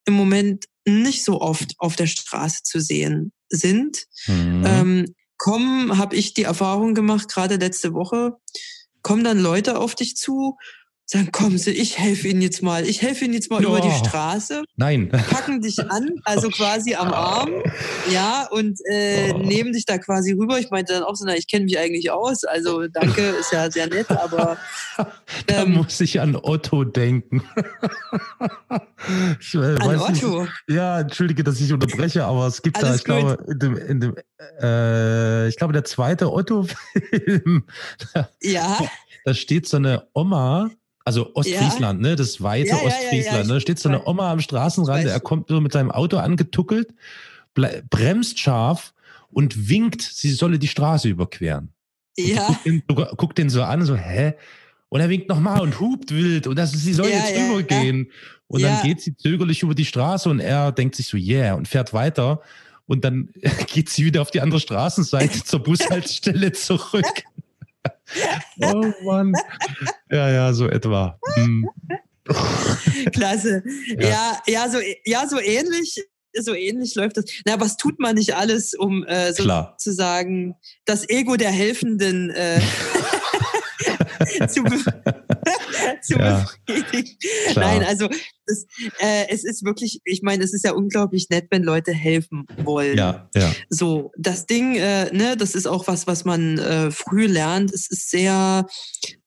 im Moment nicht so oft auf der Straße zu sehen sind, mhm. ähm, kommen, habe ich die Erfahrung gemacht, gerade letzte Woche, kommen dann Leute auf dich zu sagen, kommen Sie, ich helfe Ihnen jetzt mal. Ich helfe Ihnen jetzt mal oh. über die Straße. Nein. Packen dich an, also quasi am Arm, ja, und äh, oh. nehmen dich da quasi rüber. Ich meinte dann auch so, na, ich kenne mich eigentlich aus. Also danke, ist ja sehr nett, aber da ähm, muss ich an Otto denken. ich, äh, an Otto? Nicht, ja, entschuldige, dass ich unterbreche, aber es gibt Alles da, ich gut. glaube, in dem, in dem äh, ich glaube, der zweite Otto-Film. ja. Da steht so eine Oma also Ostfriesland, ja. ne? Das weite ja, Ostfriesland. Ja, ne? Steht so eine Oma am Straßenrand, er kommt so mit seinem Auto angetuckelt, bremst scharf und winkt, sie solle die Straße überqueren. Ja. Guckt den, guckt den so an, so, hä? Und er winkt nochmal und hupt wild und das, sie soll jetzt rübergehen. Und dann geht sie zögerlich über die Straße und er denkt sich so, yeah, und fährt weiter. Und dann geht sie wieder auf die andere Straßenseite zur Bushaltestelle zurück. Oh Mann. Ja, ja, so etwa. Hm. Klasse. Ja. ja, ja, so, ja, so ähnlich so ähnlich läuft das. Na, was tut man nicht alles, um äh, sozusagen das Ego der Helfenden äh, zu, be zu ja, befriedigen. Klar. Nein, also das, äh, es ist wirklich, ich meine, es ist ja unglaublich nett, wenn Leute helfen wollen. Ja, ja. So, das Ding, äh, ne, das ist auch was, was man äh, früh lernt. Es ist sehr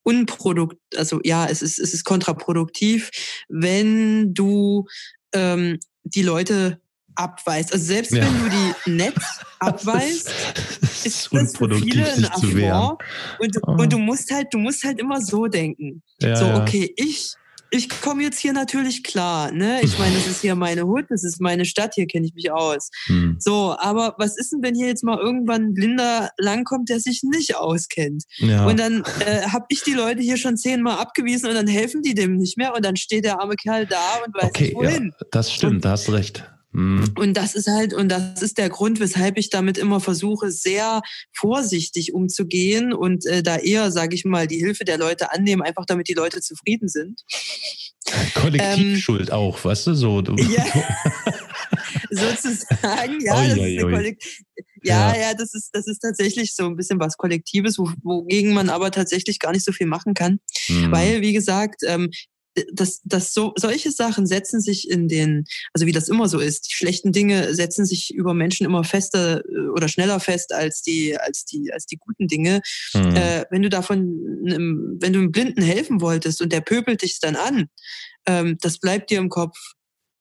unprodukt, also ja, es ist, es ist kontraproduktiv, wenn du ähm, die Leute abweist. Also selbst ja. wenn du die nett abweist, ist, ist das für viele ein Affront. Und, oh. und du musst halt, du musst halt immer so denken. Ja, so, okay, ich, ich komme jetzt hier natürlich klar, ne? Ich meine, das ist hier meine Hut, das ist meine Stadt, hier kenne ich mich aus. Hm. So, aber was ist denn, wenn hier jetzt mal irgendwann ein Blinder langkommt, der sich nicht auskennt? Ja. Und dann äh, habe ich die Leute hier schon zehnmal abgewiesen und dann helfen die dem nicht mehr und dann steht der arme Kerl da und weiß okay, nicht wohin. Ja, das stimmt, und, da hast du recht. Mhm. Und das ist halt, und das ist der Grund, weshalb ich damit immer versuche, sehr vorsichtig umzugehen und äh, da eher, sage ich mal, die Hilfe der Leute annehmen, einfach damit die Leute zufrieden sind. Kollektivschuld ähm, auch, weißt du, so. Ja, sozusagen, ja, oi, das oi, ist eine Kollektiv ja, ja, ja, das ist, das ist tatsächlich so ein bisschen was Kollektives, wogegen man aber tatsächlich gar nicht so viel machen kann. Mhm. Weil, wie gesagt, ähm, dass, dass so, solche Sachen setzen sich in den, also wie das immer so ist, die schlechten Dinge setzen sich über Menschen immer fester äh, oder schneller fest als die, als die, als die guten Dinge. Mhm. Äh, wenn du davon, wenn du einem Blinden helfen wolltest und der pöbelt dich dann an, ähm, das bleibt dir im Kopf.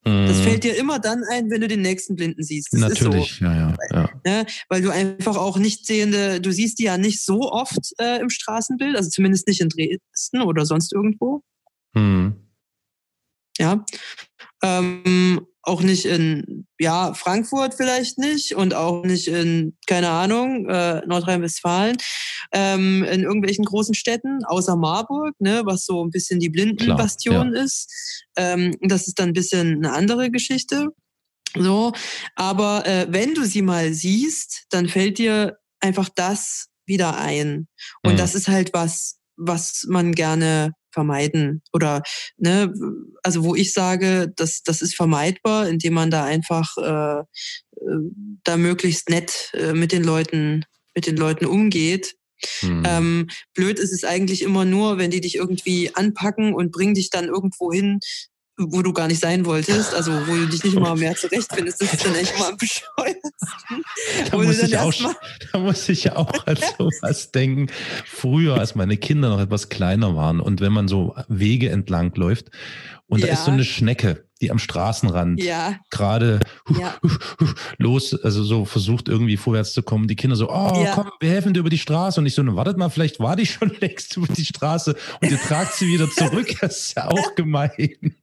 Das mhm. fällt dir immer dann ein, wenn du den nächsten Blinden siehst. Das Natürlich, so. ja, ja, ja. Ne? Weil du einfach auch nicht sehende, du siehst die ja nicht so oft äh, im Straßenbild, also zumindest nicht in Dresden oder sonst irgendwo. Mhm. Ja. Ähm, auch nicht in, ja, Frankfurt vielleicht nicht und auch nicht in, keine Ahnung, äh, Nordrhein-Westfalen, ähm, in irgendwelchen großen Städten, außer Marburg, ne, was so ein bisschen die Blindenbastion ja. ist. Ähm, das ist dann ein bisschen eine andere Geschichte. So, aber äh, wenn du sie mal siehst, dann fällt dir einfach das wieder ein. Und mhm. das ist halt was, was man gerne vermeiden oder ne, also wo ich sage, das das ist vermeidbar, indem man da einfach äh, äh, da möglichst nett äh, mit den Leuten mit den Leuten umgeht. Hm. Ähm, blöd ist es eigentlich immer nur, wenn die dich irgendwie anpacken und bringen dich dann irgendwo hin, wo du gar nicht sein wolltest, also wo du dich nicht mal mehr zurechtfindest, das ist dann echt mal am bescheuersten. Da muss, ich auch, da muss ich auch an sowas denken. Früher, als meine Kinder noch etwas kleiner waren und wenn man so Wege entlang läuft und ja. da ist so eine Schnecke, die am Straßenrand ja. gerade ja. los, also so versucht irgendwie vorwärts zu kommen. Die Kinder so, oh ja. komm, wir helfen dir über die Straße. Und ich so, ne, wartet mal, vielleicht war die schon längst über die Straße und ihr tragt sie wieder zurück. Das ist ja auch gemein.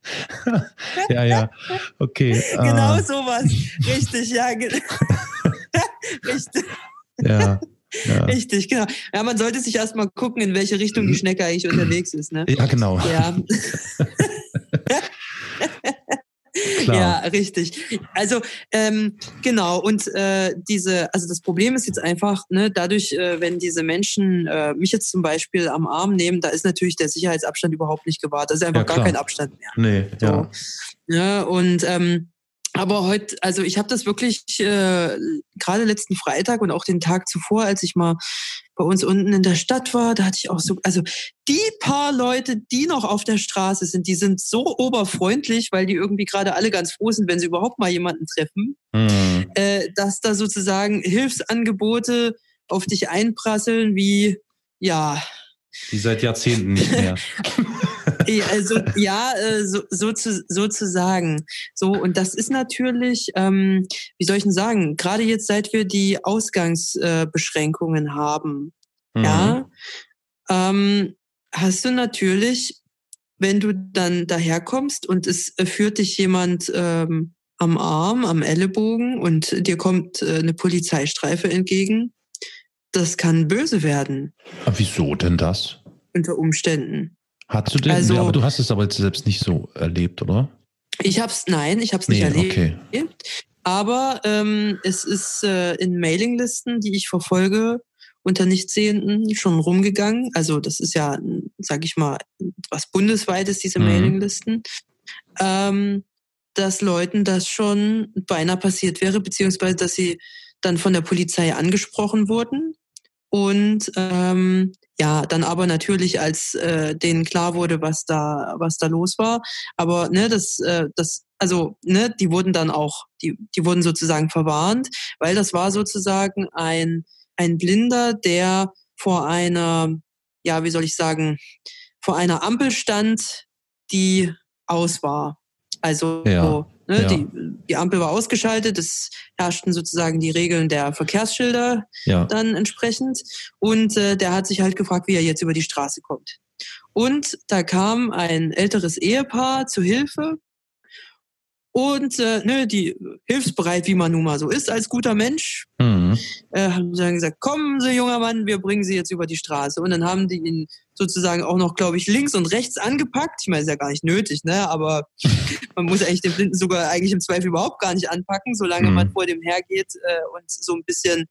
ja, ja, okay. Genau ah. sowas. Richtig, ja. Richtig. Ja. Ja. Richtig, genau. Ja, man sollte sich erstmal gucken, in welche Richtung die Schnecke eigentlich unterwegs ist. Ne? Ja, genau. Ja. Klar. Ja, richtig. Also ähm, genau und äh, diese, also das Problem ist jetzt einfach, ne, dadurch, äh, wenn diese Menschen äh, mich jetzt zum Beispiel am Arm nehmen, da ist natürlich der Sicherheitsabstand überhaupt nicht gewahrt. Da ist einfach ja, gar kein Abstand mehr. Nee, so. ja. ja. Und ähm, aber heute, also ich habe das wirklich äh, gerade letzten Freitag und auch den Tag zuvor, als ich mal bei uns unten in der Stadt war, da hatte ich auch so, also die paar Leute, die noch auf der Straße sind, die sind so oberfreundlich, weil die irgendwie gerade alle ganz froh sind, wenn sie überhaupt mal jemanden treffen, mhm. äh, dass da sozusagen Hilfsangebote auf dich einprasseln, wie ja. Die seit Jahrzehnten nicht mehr. also ja, äh, so, so zu, sozusagen. So, und das ist natürlich, ähm, wie soll ich denn sagen, gerade jetzt, seit wir die Ausgangsbeschränkungen äh, haben, mhm. ja, ähm, hast du natürlich, wenn du dann daherkommst und es führt dich jemand ähm, am Arm, am Ellenbogen und dir kommt äh, eine Polizeistreife entgegen, das kann böse werden. Aber wieso denn das? Unter Umständen. Hast du denn? Also, aber du hast es aber selbst nicht so erlebt, oder? Ich hab's, nein, ich hab's nicht nee, erlebt. Okay. Aber ähm, es ist äh, in Mailinglisten, die ich verfolge, unter Nichtsehenden schon rumgegangen. Also das ist ja, sag ich mal, was bundesweites, diese mhm. Mailinglisten. Ähm, dass Leuten das schon beinahe passiert wäre, beziehungsweise dass sie dann von der Polizei angesprochen wurden und ähm, ja, dann aber natürlich, als äh, denen klar wurde, was da, was da los war. Aber ne, das, äh, das, also, ne, die wurden dann auch, die, die wurden sozusagen verwarnt, weil das war sozusagen ein, ein Blinder, der vor einer, ja, wie soll ich sagen, vor einer Ampel stand, die aus war. Also ja. Ne, ja. die, die Ampel war ausgeschaltet, es herrschten sozusagen die Regeln der Verkehrsschilder ja. dann entsprechend. Und äh, der hat sich halt gefragt, wie er jetzt über die Straße kommt. Und da kam ein älteres Ehepaar zu Hilfe und äh, ne, die hilfsbereit, wie man nun mal so ist als guter Mensch, mhm. äh, haben sie dann gesagt, kommen Sie, junger Mann, wir bringen Sie jetzt über die Straße. Und dann haben die ihn sozusagen auch noch, glaube ich, links und rechts angepackt. Ich meine, ist ja gar nicht nötig, ne? Aber man muss eigentlich den Blinden sogar eigentlich im Zweifel überhaupt gar nicht anpacken, solange mhm. man vor dem hergeht äh, und so ein bisschen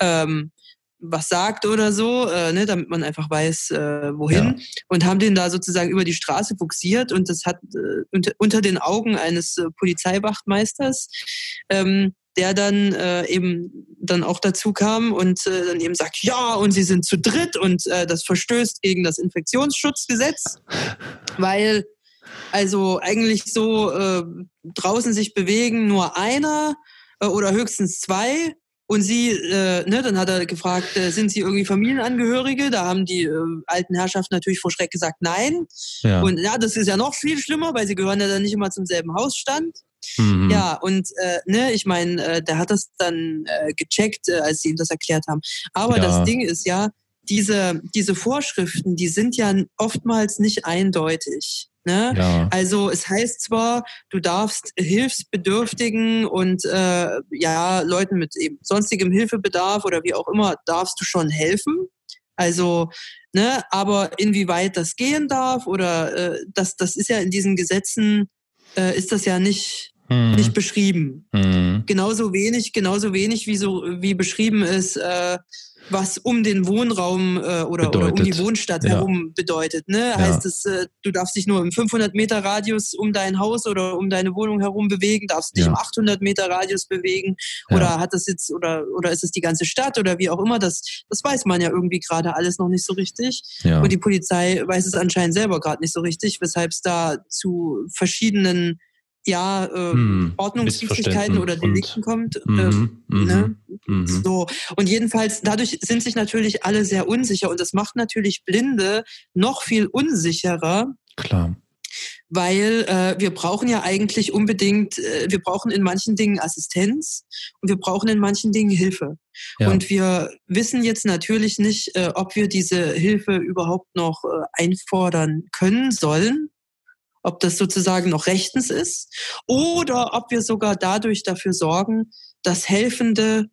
ähm, was sagt oder so, äh, ne, damit man einfach weiß, äh, wohin. Ja. Und haben den da sozusagen über die Straße buxiert und das hat äh, unter, unter den Augen eines äh, Polizeiwachtmeisters, ähm, der dann äh, eben dann auch dazu kam und äh, dann eben sagt, ja, und sie sind zu dritt und äh, das verstößt gegen das Infektionsschutzgesetz, weil also eigentlich so äh, draußen sich bewegen nur einer äh, oder höchstens zwei und sie, äh, ne, dann hat er gefragt, äh, sind sie irgendwie Familienangehörige? Da haben die äh, alten Herrschaften natürlich vor Schreck gesagt, nein. Ja. Und ja, das ist ja noch viel schlimmer, weil sie gehören ja dann nicht immer zum selben Hausstand. Mhm. Ja, und äh, ne, ich meine, äh, der hat das dann äh, gecheckt, äh, als sie ihm das erklärt haben. Aber ja. das Ding ist ja, diese, diese Vorschriften, die sind ja oftmals nicht eindeutig. Ne? Ja. Also es heißt zwar, du darfst Hilfsbedürftigen und äh, ja Leuten mit eben sonstigem Hilfebedarf oder wie auch immer darfst du schon helfen. Also, ne, aber inwieweit das gehen darf oder äh, das, das ist ja in diesen Gesetzen äh, ist das ja nicht hm. nicht beschrieben. Hm. Genauso wenig, genauso wenig wie so wie beschrieben ist. Äh, was um den Wohnraum äh, oder, oder, um die Wohnstadt ja. herum bedeutet. Ne? Ja. Heißt es, äh, du darfst dich nur im 500 Meter Radius um dein Haus oder um deine Wohnung herum bewegen, darfst dich ja. im 800 Meter Radius bewegen oder hat das jetzt oder oder ist es die ganze Stadt oder wie auch immer? Das das weiß man ja irgendwie gerade alles noch nicht so richtig und die Polizei weiß es anscheinend selber gerade nicht so richtig, weshalb es da zu verschiedenen ja, äh, hm, Ordnungswidrigkeiten oder Delikten kommt. Äh, mhm, ne? Mhm. So. Und jedenfalls, dadurch sind sich natürlich alle sehr unsicher und das macht natürlich Blinde noch viel unsicherer. Klar. Weil äh, wir brauchen ja eigentlich unbedingt, äh, wir brauchen in manchen Dingen Assistenz und wir brauchen in manchen Dingen Hilfe. Ja. Und wir wissen jetzt natürlich nicht, äh, ob wir diese Hilfe überhaupt noch äh, einfordern können sollen ob das sozusagen noch rechtens ist oder ob wir sogar dadurch dafür sorgen, dass Helfende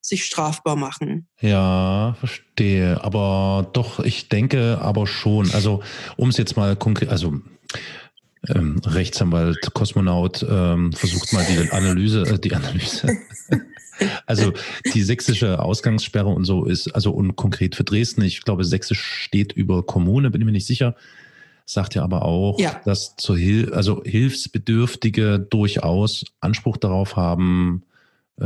sich strafbar machen. Ja, verstehe. Aber doch, ich denke aber schon. Also, um es jetzt mal konkret, also ähm, Rechtsanwalt, Kosmonaut ähm, versucht mal die Analyse, äh, die Analyse. also die sächsische Ausgangssperre und so ist, also und konkret für Dresden, ich glaube, Sächsisch steht über Kommune, bin ich mir nicht sicher sagt ja aber auch, ja. dass zur Hil also Hilfsbedürftige durchaus Anspruch darauf haben, äh,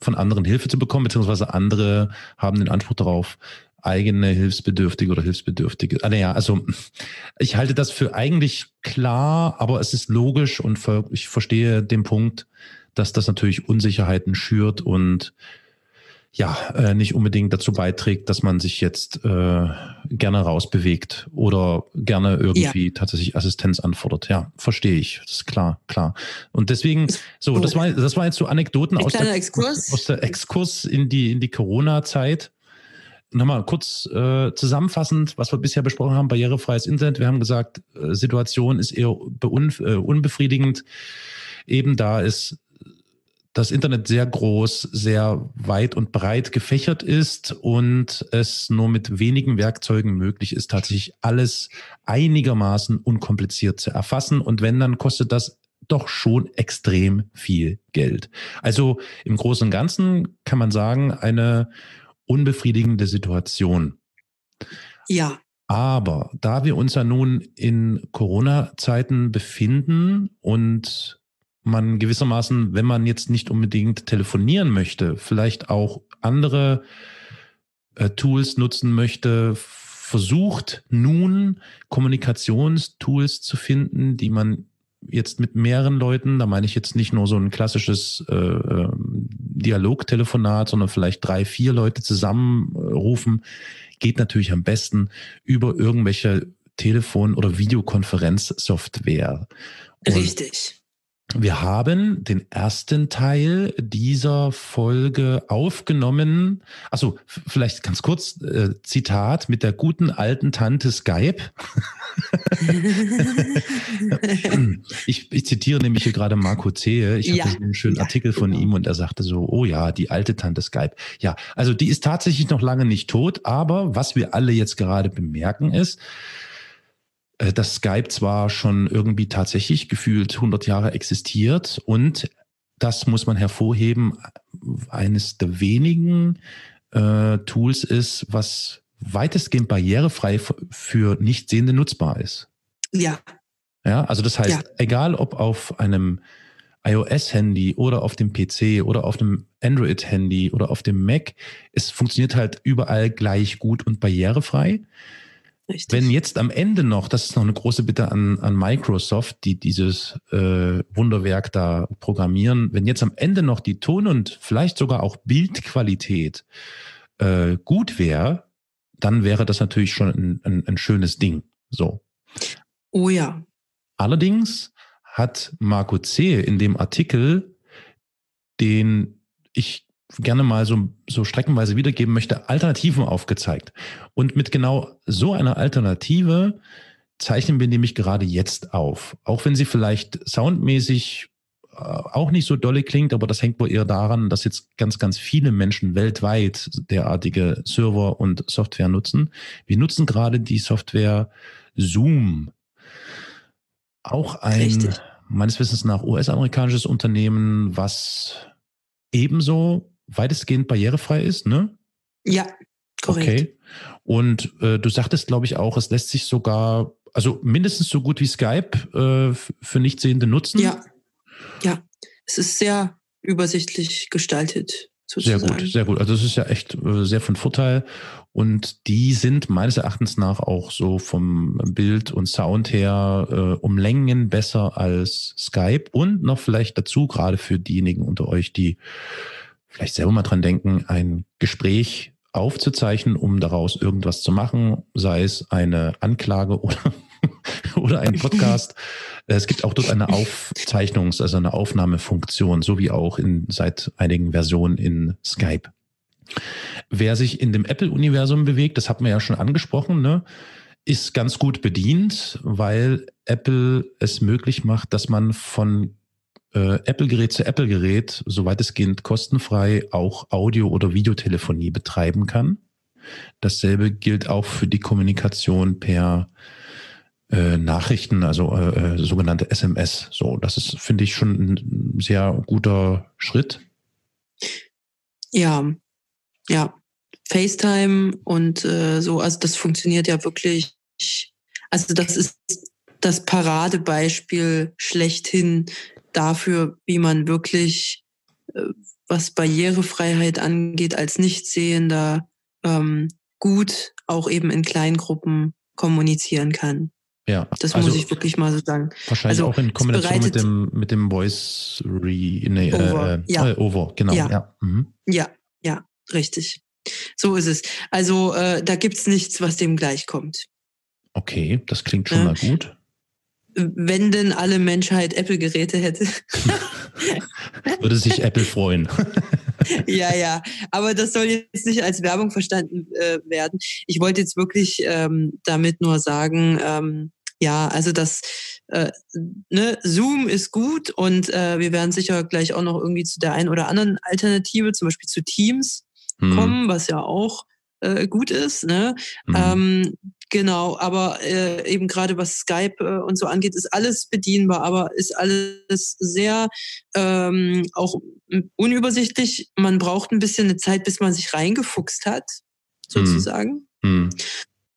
von anderen Hilfe zu bekommen, beziehungsweise andere haben den Anspruch darauf, eigene Hilfsbedürftige oder Hilfsbedürftige. Ah, naja, also ich halte das für eigentlich klar, aber es ist logisch und ich verstehe den Punkt, dass das natürlich Unsicherheiten schürt und ja, äh, nicht unbedingt dazu beiträgt, dass man sich jetzt äh, gerne rausbewegt oder gerne irgendwie ja. tatsächlich Assistenz anfordert. Ja, verstehe ich. Das ist klar, klar. Und deswegen, so, das war, das war jetzt so Anekdoten aus der, Exkurs. aus der Exkurs in die, in die Corona-Zeit. Nochmal kurz äh, zusammenfassend, was wir bisher besprochen haben, barrierefreies Internet. Wir haben gesagt, äh, Situation ist eher äh, unbefriedigend. Eben da ist das Internet sehr groß, sehr weit und breit gefächert ist und es nur mit wenigen Werkzeugen möglich ist, tatsächlich alles einigermaßen unkompliziert zu erfassen. Und wenn, dann kostet das doch schon extrem viel Geld. Also im Großen und Ganzen kann man sagen, eine unbefriedigende Situation. Ja. Aber da wir uns ja nun in Corona-Zeiten befinden und man gewissermaßen, wenn man jetzt nicht unbedingt telefonieren möchte, vielleicht auch andere äh, Tools nutzen möchte, versucht nun Kommunikationstools zu finden, die man jetzt mit mehreren Leuten, da meine ich jetzt nicht nur so ein klassisches äh, ähm, Dialogtelefonat, sondern vielleicht drei, vier Leute zusammenrufen, geht natürlich am besten über irgendwelche Telefon- oder Videokonferenzsoftware. Richtig. Wir haben den ersten Teil dieser Folge aufgenommen. Also vielleicht ganz kurz äh, Zitat mit der guten alten Tante Skype. ich, ich, zitiere nämlich hier gerade Marco Zehe. Ich ja. hatte einen schönen ja, Artikel von genau. ihm und er sagte so, oh ja, die alte Tante Skype. Ja, also die ist tatsächlich noch lange nicht tot, aber was wir alle jetzt gerade bemerken ist, dass Skype zwar schon irgendwie tatsächlich gefühlt 100 Jahre existiert und das muss man hervorheben, eines der wenigen äh, Tools ist, was weitestgehend barrierefrei für Nichtsehende nutzbar ist. Ja. Ja, also das heißt, ja. egal ob auf einem iOS-Handy oder auf dem PC oder auf einem Android-Handy oder auf dem Mac, es funktioniert halt überall gleich gut und barrierefrei. Richtig. Wenn jetzt am Ende noch, das ist noch eine große Bitte an, an Microsoft, die dieses äh, Wunderwerk da programmieren, wenn jetzt am Ende noch die Ton- und vielleicht sogar auch Bildqualität äh, gut wäre, dann wäre das natürlich schon ein, ein, ein schönes Ding. So. Oh ja. Allerdings hat Marco C. in dem Artikel, den ich gerne mal so, so streckenweise wiedergeben möchte, Alternativen aufgezeigt. Und mit genau so einer Alternative zeichnen wir nämlich gerade jetzt auf. Auch wenn sie vielleicht soundmäßig äh, auch nicht so dolle klingt, aber das hängt wohl eher daran, dass jetzt ganz, ganz viele Menschen weltweit derartige Server und Software nutzen. Wir nutzen gerade die Software Zoom. Auch ein Richtig. meines Wissens nach US-amerikanisches Unternehmen, was ebenso weitestgehend barrierefrei ist, ne? Ja, korrekt. Okay. Und äh, du sagtest, glaube ich, auch, es lässt sich sogar, also mindestens so gut wie Skype äh, für Nichtsehende nutzen. Ja, ja, es ist sehr übersichtlich gestaltet. Sozusagen. Sehr gut, sehr gut. Also es ist ja echt äh, sehr von Vorteil. Und die sind meines Erachtens nach auch so vom Bild und Sound her äh, um Längen besser als Skype. Und noch vielleicht dazu, gerade für diejenigen unter euch, die vielleicht selber mal dran denken, ein Gespräch aufzuzeichnen, um daraus irgendwas zu machen, sei es eine Anklage oder oder ein Podcast. Es gibt auch dort eine Aufzeichnungs-, also eine Aufnahmefunktion, so wie auch in, seit einigen Versionen in Skype. Wer sich in dem Apple-Universum bewegt, das hat man ja schon angesprochen, ne, ist ganz gut bedient, weil Apple es möglich macht, dass man von äh, Apple-Gerät zu Apple-Gerät, soweit es geht, kostenfrei auch Audio- oder Videotelefonie betreiben kann. Dasselbe gilt auch für die Kommunikation per äh, Nachrichten, also äh, äh sogenannte SMS. So, das ist, finde ich, schon ein sehr guter Schritt. Ja, ja. FaceTime und äh, so, also das funktioniert ja wirklich. Also das ist das Paradebeispiel schlechthin dafür, wie man wirklich, äh, was Barrierefreiheit angeht, als Nichtsehender ähm, gut auch eben in Kleingruppen kommunizieren kann. Ja, das also muss ich wirklich mal so sagen. Wahrscheinlich also, auch in Kombination mit dem, mit dem Voice Re, nee, äh, over, äh, ja. Äh, over, genau. Ja. Ja. Mhm. ja, ja, richtig. So ist es. Also äh, da gibt's nichts, was dem gleichkommt. Okay, das klingt schon ja. mal gut. Wenn denn alle Menschheit Apple-Geräte hätte. Würde sich Apple freuen. ja, ja. Aber das soll jetzt nicht als Werbung verstanden äh, werden. Ich wollte jetzt wirklich ähm, damit nur sagen, ähm, ja, also das äh, ne, Zoom ist gut und äh, wir werden sicher gleich auch noch irgendwie zu der einen oder anderen Alternative, zum Beispiel zu Teams hm. kommen, was ja auch äh, gut ist. Ne? Mhm. Ähm, genau, aber äh, eben gerade was Skype äh, und so angeht, ist alles bedienbar, aber ist alles sehr ähm, auch unübersichtlich. Man braucht ein bisschen eine Zeit, bis man sich reingefuchst hat, sozusagen. Mhm.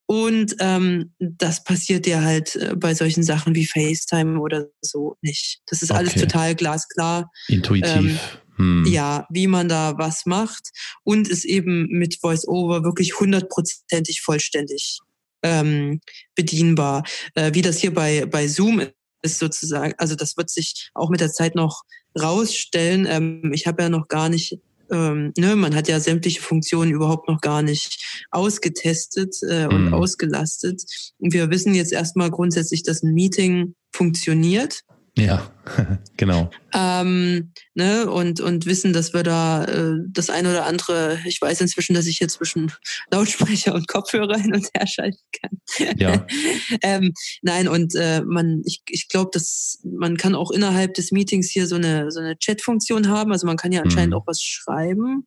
Und ähm, das passiert ja halt äh, bei solchen Sachen wie FaceTime oder so nicht. Das ist okay. alles total glasklar. Intuitiv. Ähm, hm. Ja, wie man da was macht und ist eben mit VoiceOver wirklich hundertprozentig vollständig ähm, bedienbar. Äh, wie das hier bei, bei Zoom ist sozusagen, also das wird sich auch mit der Zeit noch rausstellen. Ähm, ich habe ja noch gar nicht ähm, ne, man hat ja sämtliche Funktionen überhaupt noch gar nicht ausgetestet äh, und mhm. ausgelastet. Und wir wissen jetzt erstmal grundsätzlich, dass ein Meeting funktioniert. Ja, genau. Ähm, ne, und, und wissen, dass wir da äh, das eine oder andere, ich weiß inzwischen, dass ich hier zwischen Lautsprecher und Kopfhörer hin und her schalten kann. Ja. ähm, nein, und äh, man, ich, ich glaube, dass man kann auch innerhalb des Meetings hier so eine, so eine Chat-Funktion haben. Also man kann ja anscheinend mhm. auch was schreiben.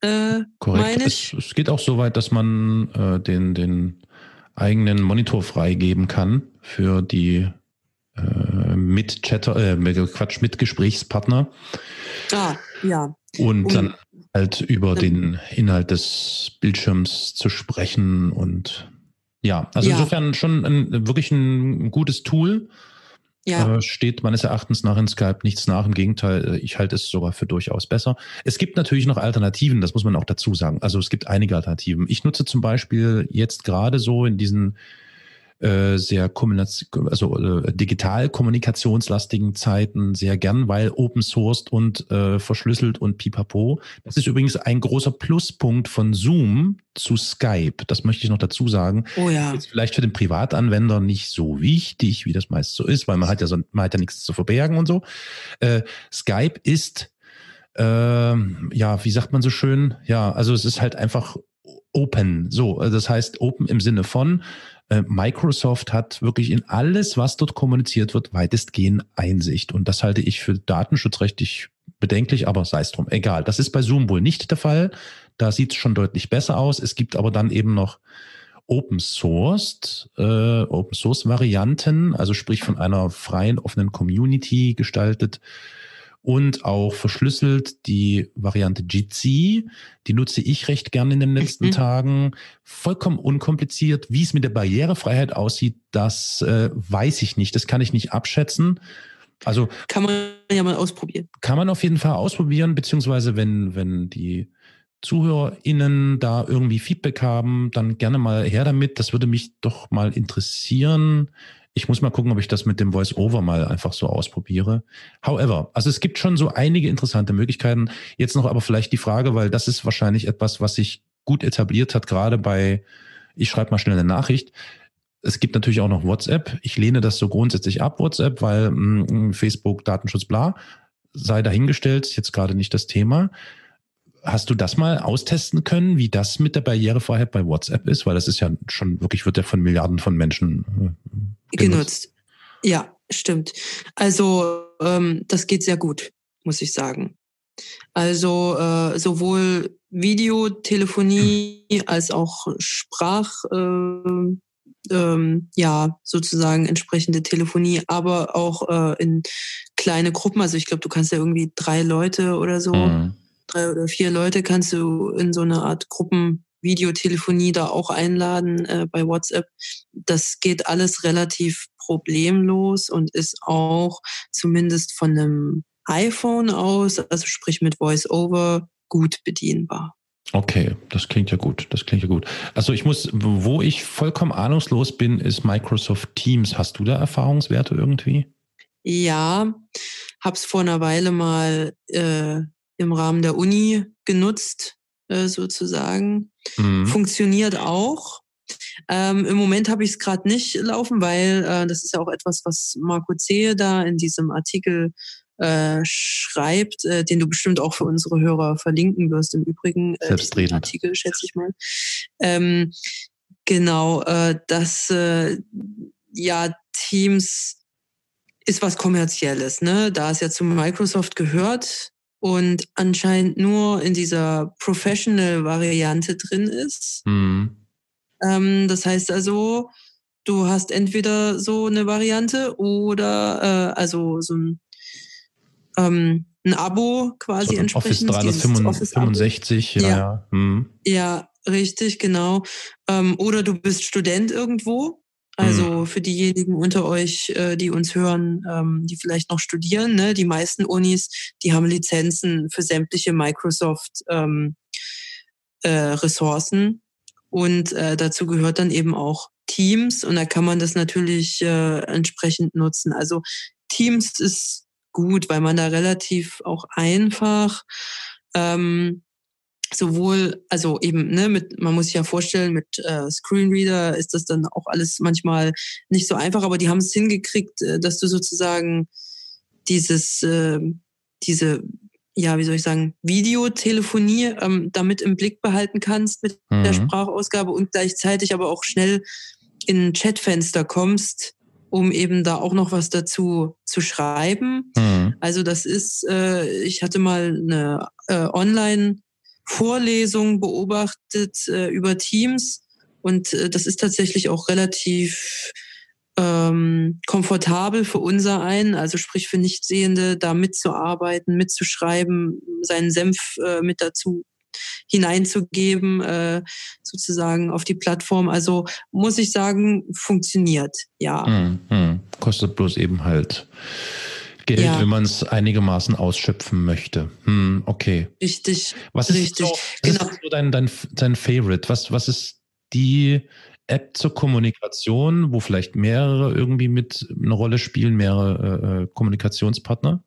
Äh, Korrekt. Es, es, geht auch so weit, dass man äh, den, den eigenen Monitor freigeben kann für die äh, mit Chatter, äh, Quatsch, mit Gesprächspartner. Ah, ja. Und um, dann halt über den Inhalt des Bildschirms zu sprechen und ja, also ja. insofern schon ein, wirklich ein gutes Tool. Ja. Äh, steht meines Erachtens nach in Skype nichts nach. Im Gegenteil, äh, ich halte es sogar für durchaus besser. Es gibt natürlich noch Alternativen, das muss man auch dazu sagen. Also es gibt einige Alternativen. Ich nutze zum Beispiel jetzt gerade so in diesen äh, sehr also äh, digital kommunikationslastigen Zeiten sehr gern, weil Open Sourced und äh, verschlüsselt und pipapo. Das ist übrigens ein großer Pluspunkt von Zoom zu Skype. Das möchte ich noch dazu sagen. Oh ja. Ist vielleicht für den Privatanwender nicht so wichtig, wie das meist so ist, weil man hat ja so, man hat ja nichts zu verbergen und so. Äh, Skype ist äh, ja, wie sagt man so schön? Ja, also es ist halt einfach open. So, das heißt open im Sinne von Microsoft hat wirklich in alles, was dort kommuniziert wird, weitestgehend Einsicht. Und das halte ich für datenschutzrechtlich bedenklich, aber sei es drum, egal. Das ist bei Zoom wohl nicht der Fall. Da sieht es schon deutlich besser aus. Es gibt aber dann eben noch Open Sourced, äh, Open Source Varianten, also sprich von einer freien, offenen Community gestaltet und auch verschlüsselt die Variante Jitsi. Die nutze ich recht gerne in den letzten mhm. Tagen. Vollkommen unkompliziert. Wie es mit der Barrierefreiheit aussieht, das äh, weiß ich nicht. Das kann ich nicht abschätzen. Also kann man ja mal ausprobieren. Kann man auf jeden Fall ausprobieren, beziehungsweise wenn, wenn die ZuhörerInnen da irgendwie Feedback haben, dann gerne mal her damit. Das würde mich doch mal interessieren. Ich muss mal gucken, ob ich das mit dem Voice-Over mal einfach so ausprobiere. However, also es gibt schon so einige interessante Möglichkeiten. Jetzt noch aber vielleicht die Frage, weil das ist wahrscheinlich etwas, was sich gut etabliert hat, gerade bei, ich schreibe mal schnell eine Nachricht. Es gibt natürlich auch noch WhatsApp. Ich lehne das so grundsätzlich ab, WhatsApp, weil mh, mm, Facebook, Datenschutz, bla, sei dahingestellt, jetzt gerade nicht das Thema. Hast du das mal austesten können, wie das mit der Barrierefreiheit bei WhatsApp ist? Weil das ist ja schon wirklich, wird ja von Milliarden von Menschen äh, genutzt. genutzt. Ja, stimmt. Also ähm, das geht sehr gut, muss ich sagen. Also äh, sowohl Videotelefonie hm. als auch Sprach, äh, ähm, ja, sozusagen entsprechende Telefonie, aber auch äh, in kleine Gruppen. Also ich glaube, du kannst ja irgendwie drei Leute oder so mhm drei oder vier Leute kannst du in so eine Art Gruppenvideotelefonie da auch einladen äh, bei WhatsApp. Das geht alles relativ problemlos und ist auch zumindest von einem iPhone aus, also sprich mit VoiceOver, gut bedienbar. Okay, das klingt ja gut. Das klingt ja gut. Also ich muss, wo ich vollkommen ahnungslos bin, ist Microsoft Teams. Hast du da Erfahrungswerte irgendwie? Ja, hab's vor einer Weile mal äh, im Rahmen der Uni genutzt, äh, sozusagen. Mhm. Funktioniert auch. Ähm, Im Moment habe ich es gerade nicht laufen, weil äh, das ist ja auch etwas, was Marco Zehe da in diesem Artikel äh, schreibt, äh, den du bestimmt auch für unsere Hörer verlinken wirst. Im Übrigen äh, den Artikel, schätze ich mal. Ähm, genau, äh, dass äh, ja Teams ist was kommerzielles, ne? Da es ja zu Microsoft gehört, und anscheinend nur in dieser Professional-Variante drin ist. Mhm. Ähm, das heißt also, du hast entweder so eine Variante oder äh, also so ein, ähm, ein Abo quasi so entsprechend. Office 365, ja, ja. Ja. Mhm. ja, richtig, genau. Ähm, oder du bist Student irgendwo also mhm. für diejenigen unter euch, äh, die uns hören, ähm, die vielleicht noch studieren, ne, die meisten Unis, die haben Lizenzen für sämtliche Microsoft ähm, äh, Ressourcen. Und äh, dazu gehört dann eben auch Teams und da kann man das natürlich äh, entsprechend nutzen. Also Teams ist gut, weil man da relativ auch einfach ähm, sowohl, also eben, ne, mit, man muss sich ja vorstellen, mit äh, Screenreader ist das dann auch alles manchmal nicht so einfach, aber die haben es hingekriegt, äh, dass du sozusagen dieses, äh, diese, ja, wie soll ich sagen, Videotelefonie ähm, damit im Blick behalten kannst mit mhm. der Sprachausgabe und gleichzeitig aber auch schnell in ein Chatfenster kommst, um eben da auch noch was dazu zu schreiben. Mhm. Also das ist, äh, ich hatte mal eine äh, Online- Vorlesungen beobachtet äh, über Teams und äh, das ist tatsächlich auch relativ ähm, komfortabel für unser einen, also sprich für Nichtsehende, da mitzuarbeiten, mitzuschreiben, seinen Senf äh, mit dazu hineinzugeben, äh, sozusagen auf die Plattform. Also muss ich sagen, funktioniert, ja. Hm, hm. Kostet bloß eben halt Geld, ja. wenn man es einigermaßen ausschöpfen möchte. Hm, okay. Richtig. Was ist richtig. So, was genau. ist so dein, dein, dein Favorite? Was, was ist die App zur Kommunikation, wo vielleicht mehrere irgendwie mit eine Rolle spielen, mehrere äh, Kommunikationspartner?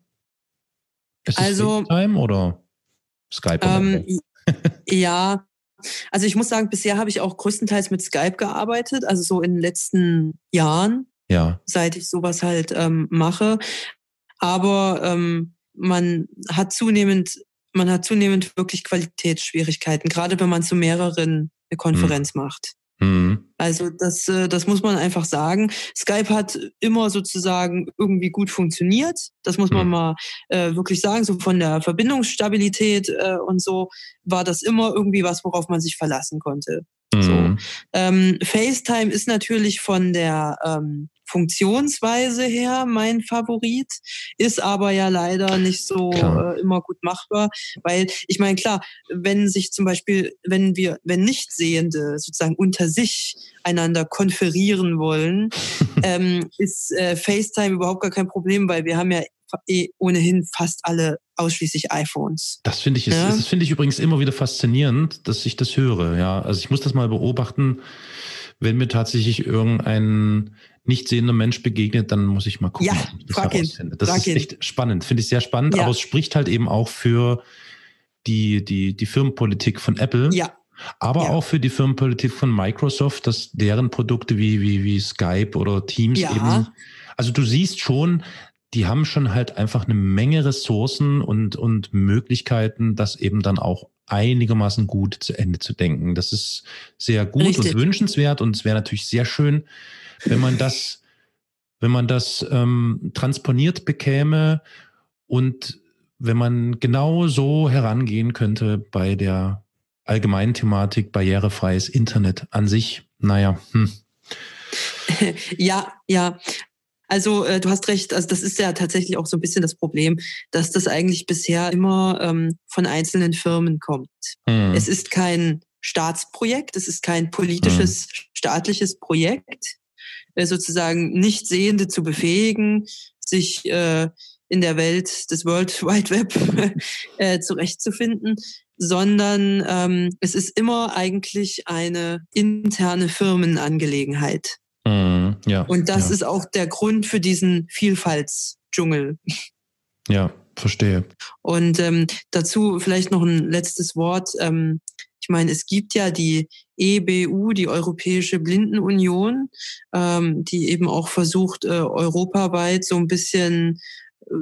Ist es also, FaceTime oder Skype? Ähm, ja, also ich muss sagen, bisher habe ich auch größtenteils mit Skype gearbeitet, also so in den letzten Jahren. Ja. Seit ich sowas halt ähm, mache. Aber ähm, man hat zunehmend, man hat zunehmend wirklich Qualitätsschwierigkeiten, gerade wenn man zu mehreren eine Konferenz mhm. macht. Mhm. Also das, äh, das muss man einfach sagen. Skype hat immer sozusagen irgendwie gut funktioniert. Das muss man mhm. mal äh, wirklich sagen. So von der Verbindungsstabilität äh, und so war das immer irgendwie was, worauf man sich verlassen konnte. So. Ähm, FaceTime ist natürlich von der ähm, Funktionsweise her mein Favorit, ist aber ja leider nicht so äh, immer gut machbar, weil ich meine, klar, wenn sich zum Beispiel, wenn wir, wenn Nichtsehende sozusagen unter sich einander konferieren wollen, ähm, ist äh, FaceTime überhaupt gar kein Problem, weil wir haben ja eh ohnehin fast alle ausschließlich iPhones. Das finde ich, ja? das finde ich übrigens immer wieder faszinierend, dass ich das höre. Ja, also ich muss das mal beobachten, wenn mir tatsächlich irgendein nicht sehender Mensch begegnet, dann muss ich mal gucken, ja, ob ich das herausfinde. Das ist echt spannend, finde ich sehr spannend, ja. aber es spricht halt eben auch für die, die, die Firmenpolitik von Apple. Ja. Aber ja. auch für die Firmenpolitik von Microsoft, dass deren Produkte wie, wie, wie Skype oder Teams ja. eben. Also du siehst schon, die haben schon halt einfach eine Menge Ressourcen und, und Möglichkeiten, das eben dann auch einigermaßen gut zu Ende zu denken. Das ist sehr gut Richtig. und wünschenswert und es wäre natürlich sehr schön, wenn man das, wenn man das ähm, transponiert bekäme und wenn man genau so herangehen könnte bei der allgemeinen Thematik barrierefreies Internet an sich, naja, hm. Ja, ja. Also äh, du hast recht, also das ist ja tatsächlich auch so ein bisschen das Problem, dass das eigentlich bisher immer ähm, von einzelnen Firmen kommt. Mhm. Es ist kein Staatsprojekt, es ist kein politisches, mhm. staatliches Projekt, sozusagen nicht Sehende zu befähigen, sich äh, in der Welt des World Wide Web äh, zurechtzufinden, sondern ähm, es ist immer eigentlich eine interne Firmenangelegenheit. Mm, ja, Und das ja. ist auch der Grund für diesen Vielfaltsdschungel. Ja, verstehe. Und ähm, dazu vielleicht noch ein letztes Wort. Ähm, ich meine, es gibt ja die EBU, die Europäische Blindenunion, ähm, die eben auch versucht, äh, europaweit so ein bisschen äh,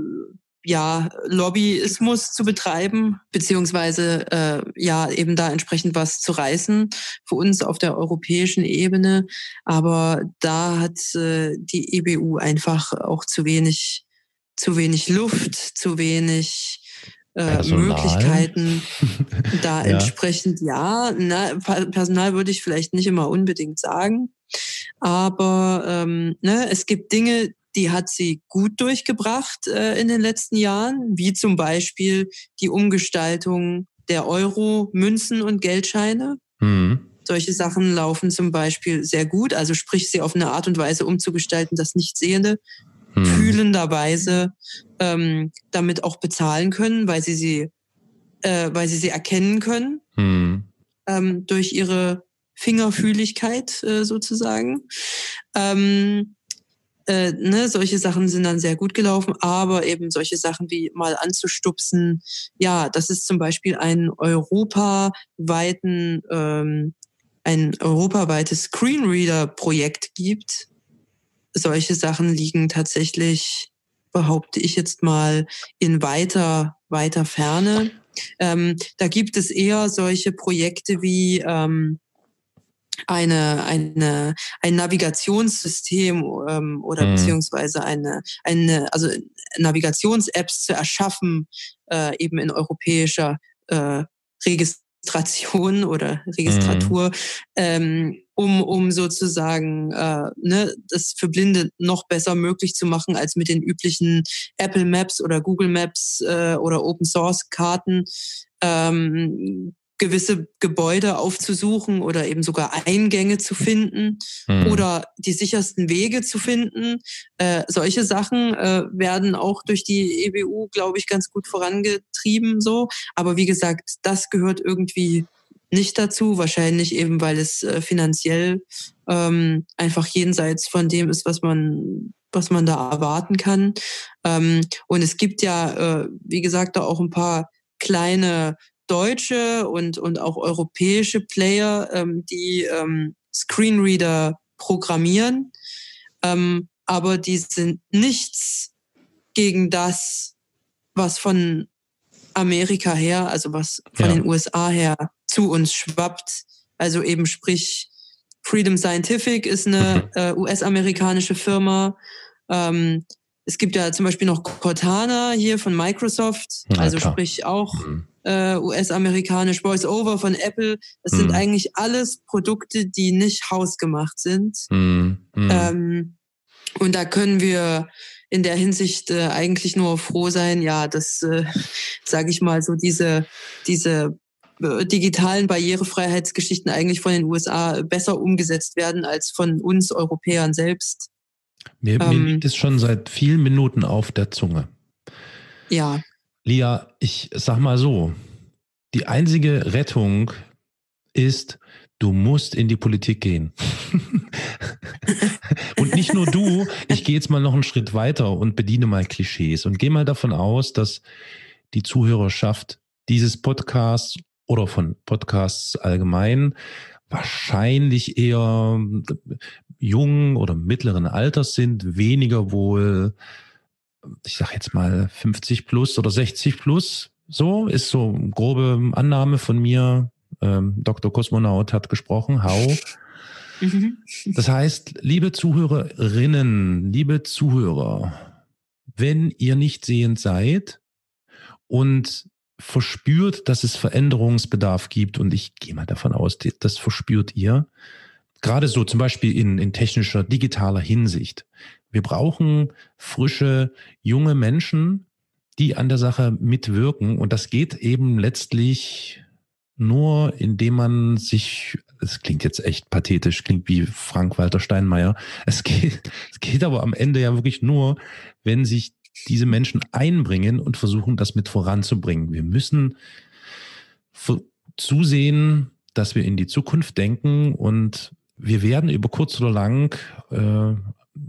ja, Lobbyismus zu betreiben, beziehungsweise äh, ja eben da entsprechend was zu reißen für uns auf der europäischen Ebene. Aber da hat äh, die EBU einfach auch zu wenig, zu wenig Luft, zu wenig äh, Möglichkeiten. da ja. entsprechend ja, na, Personal würde ich vielleicht nicht immer unbedingt sagen. Aber ähm, ne, es gibt Dinge, die hat sie gut durchgebracht äh, in den letzten Jahren, wie zum Beispiel die Umgestaltung der Euro, Münzen und Geldscheine. Mhm. Solche Sachen laufen zum Beispiel sehr gut, also sprich sie auf eine Art und Weise umzugestalten, dass Nichtsehende mhm. fühlenderweise ähm, damit auch bezahlen können, weil sie sie, äh, weil sie sie erkennen können mhm. ähm, durch ihre Fingerfühligkeit äh, sozusagen. Ähm, äh, ne, solche Sachen sind dann sehr gut gelaufen, aber eben solche Sachen wie mal anzustupsen, ja, das ist zum Beispiel ein europaweiten, ähm, ein europaweites Screenreader-Projekt gibt. Solche Sachen liegen tatsächlich, behaupte ich jetzt mal, in weiter, weiter Ferne. Ähm, da gibt es eher solche Projekte wie ähm, eine, eine, ein Navigationssystem ähm, oder mhm. beziehungsweise eine, eine also Navigations-Apps zu erschaffen, äh, eben in europäischer äh, Registration oder Registratur, mhm. ähm, um, um sozusagen äh, ne, das für Blinde noch besser möglich zu machen als mit den üblichen Apple Maps oder Google Maps äh, oder Open Source Karten. Ähm, gewisse Gebäude aufzusuchen oder eben sogar Eingänge zu finden mhm. oder die sichersten Wege zu finden. Äh, solche Sachen äh, werden auch durch die EBU, glaube ich, ganz gut vorangetrieben so. Aber wie gesagt, das gehört irgendwie nicht dazu, wahrscheinlich eben, weil es äh, finanziell ähm, einfach jenseits von dem ist, was man was man da erwarten kann. Ähm, und es gibt ja, äh, wie gesagt, da auch ein paar kleine deutsche und, und auch europäische Player, ähm, die ähm, Screenreader programmieren, ähm, aber die sind nichts gegen das, was von Amerika her, also was von ja. den USA her zu uns schwappt. Also eben sprich Freedom Scientific ist eine mhm. äh, US-amerikanische Firma. Ähm, es gibt ja zum Beispiel noch Cortana hier von Microsoft, ja, also klar. sprich auch mhm. äh, US-amerikanisch, VoiceOver von Apple. Das mhm. sind eigentlich alles Produkte, die nicht hausgemacht sind. Mhm. mhm. Ähm, und da können wir in der Hinsicht äh, eigentlich nur froh sein, ja, dass, äh, sage ich mal, so diese, diese digitalen Barrierefreiheitsgeschichten eigentlich von den USA besser umgesetzt werden als von uns Europäern selbst. Mir, ähm, mir liegt es schon seit vielen Minuten auf der Zunge. Ja. Lia, ich sag mal so, die einzige Rettung ist, du musst in die Politik gehen. und nicht nur du, ich gehe jetzt mal noch einen Schritt weiter und bediene mal Klischees und gehe mal davon aus, dass die Zuhörerschaft dieses Podcasts oder von Podcasts allgemein wahrscheinlich eher jungen oder mittleren Alters sind, weniger wohl, ich sag jetzt mal 50 plus oder 60 plus. So ist so eine grobe Annahme von mir. Ähm, Dr. Kosmonaut hat gesprochen. How? Mhm. Das heißt, liebe Zuhörerinnen, liebe Zuhörer, wenn ihr nicht sehend seid und verspürt, dass es Veränderungsbedarf gibt, und ich gehe mal davon aus, das verspürt ihr, gerade so zum Beispiel in, in technischer, digitaler Hinsicht. Wir brauchen frische, junge Menschen, die an der Sache mitwirken. Und das geht eben letztlich nur, indem man sich, es klingt jetzt echt pathetisch, klingt wie Frank-Walter Steinmeier. Es geht, es geht aber am Ende ja wirklich nur, wenn sich diese Menschen einbringen und versuchen, das mit voranzubringen. Wir müssen zusehen, dass wir in die Zukunft denken und wir werden über kurz oder lang, äh,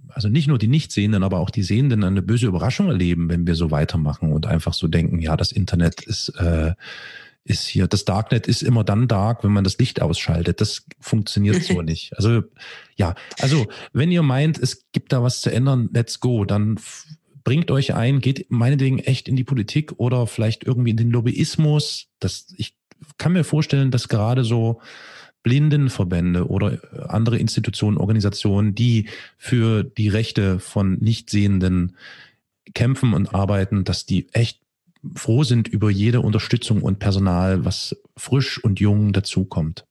also nicht nur die Nichtsehenden, aber auch die Sehenden eine böse Überraschung erleben, wenn wir so weitermachen und einfach so denken, ja, das Internet ist, äh, ist hier, das Darknet ist immer dann dark, wenn man das Licht ausschaltet. Das funktioniert so nicht. Also ja, also wenn ihr meint, es gibt da was zu ändern, let's go, dann bringt euch ein, geht meinetwegen echt in die Politik oder vielleicht irgendwie in den Lobbyismus. Das, ich kann mir vorstellen, dass gerade so Blindenverbände oder andere Institutionen, Organisationen, die für die Rechte von Nichtsehenden kämpfen und arbeiten, dass die echt froh sind über jede Unterstützung und Personal, was frisch und jung dazukommt.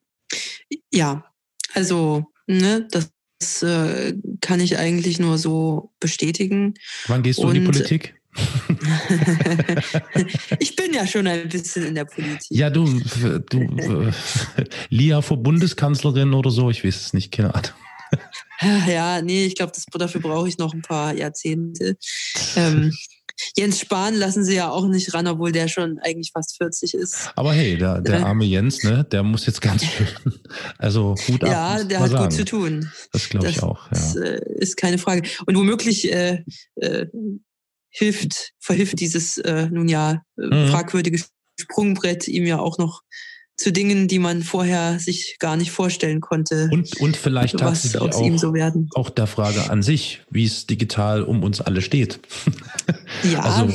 Ja, also ne, das das äh, kann ich eigentlich nur so bestätigen. Wann gehst du Und, in die Politik? ich bin ja schon ein bisschen in der Politik. Ja, du, du Lia vor Bundeskanzlerin oder so, ich weiß es nicht, keine Ahnung. Ja, nee, ich glaube, dafür brauche ich noch ein paar Jahrzehnte. Ähm, Jens Spahn lassen sie ja auch nicht ran, obwohl der schon eigentlich fast 40 ist. Aber hey, der, der arme Jens, ne, der muss jetzt ganz schön, also gut ab. Ja, der hat sagen. gut zu tun. Das glaube ich auch. Ja. Das äh, ist keine Frage. Und womöglich äh, äh, hilft, verhilft dieses äh, nun ja äh, mhm. fragwürdige Sprungbrett ihm ja auch noch zu Dingen, die man vorher sich gar nicht vorstellen konnte. Und, und vielleicht tatsächlich aus auch, ihm so werden. auch der Frage an sich, wie es digital um uns alle steht. Ja. Also,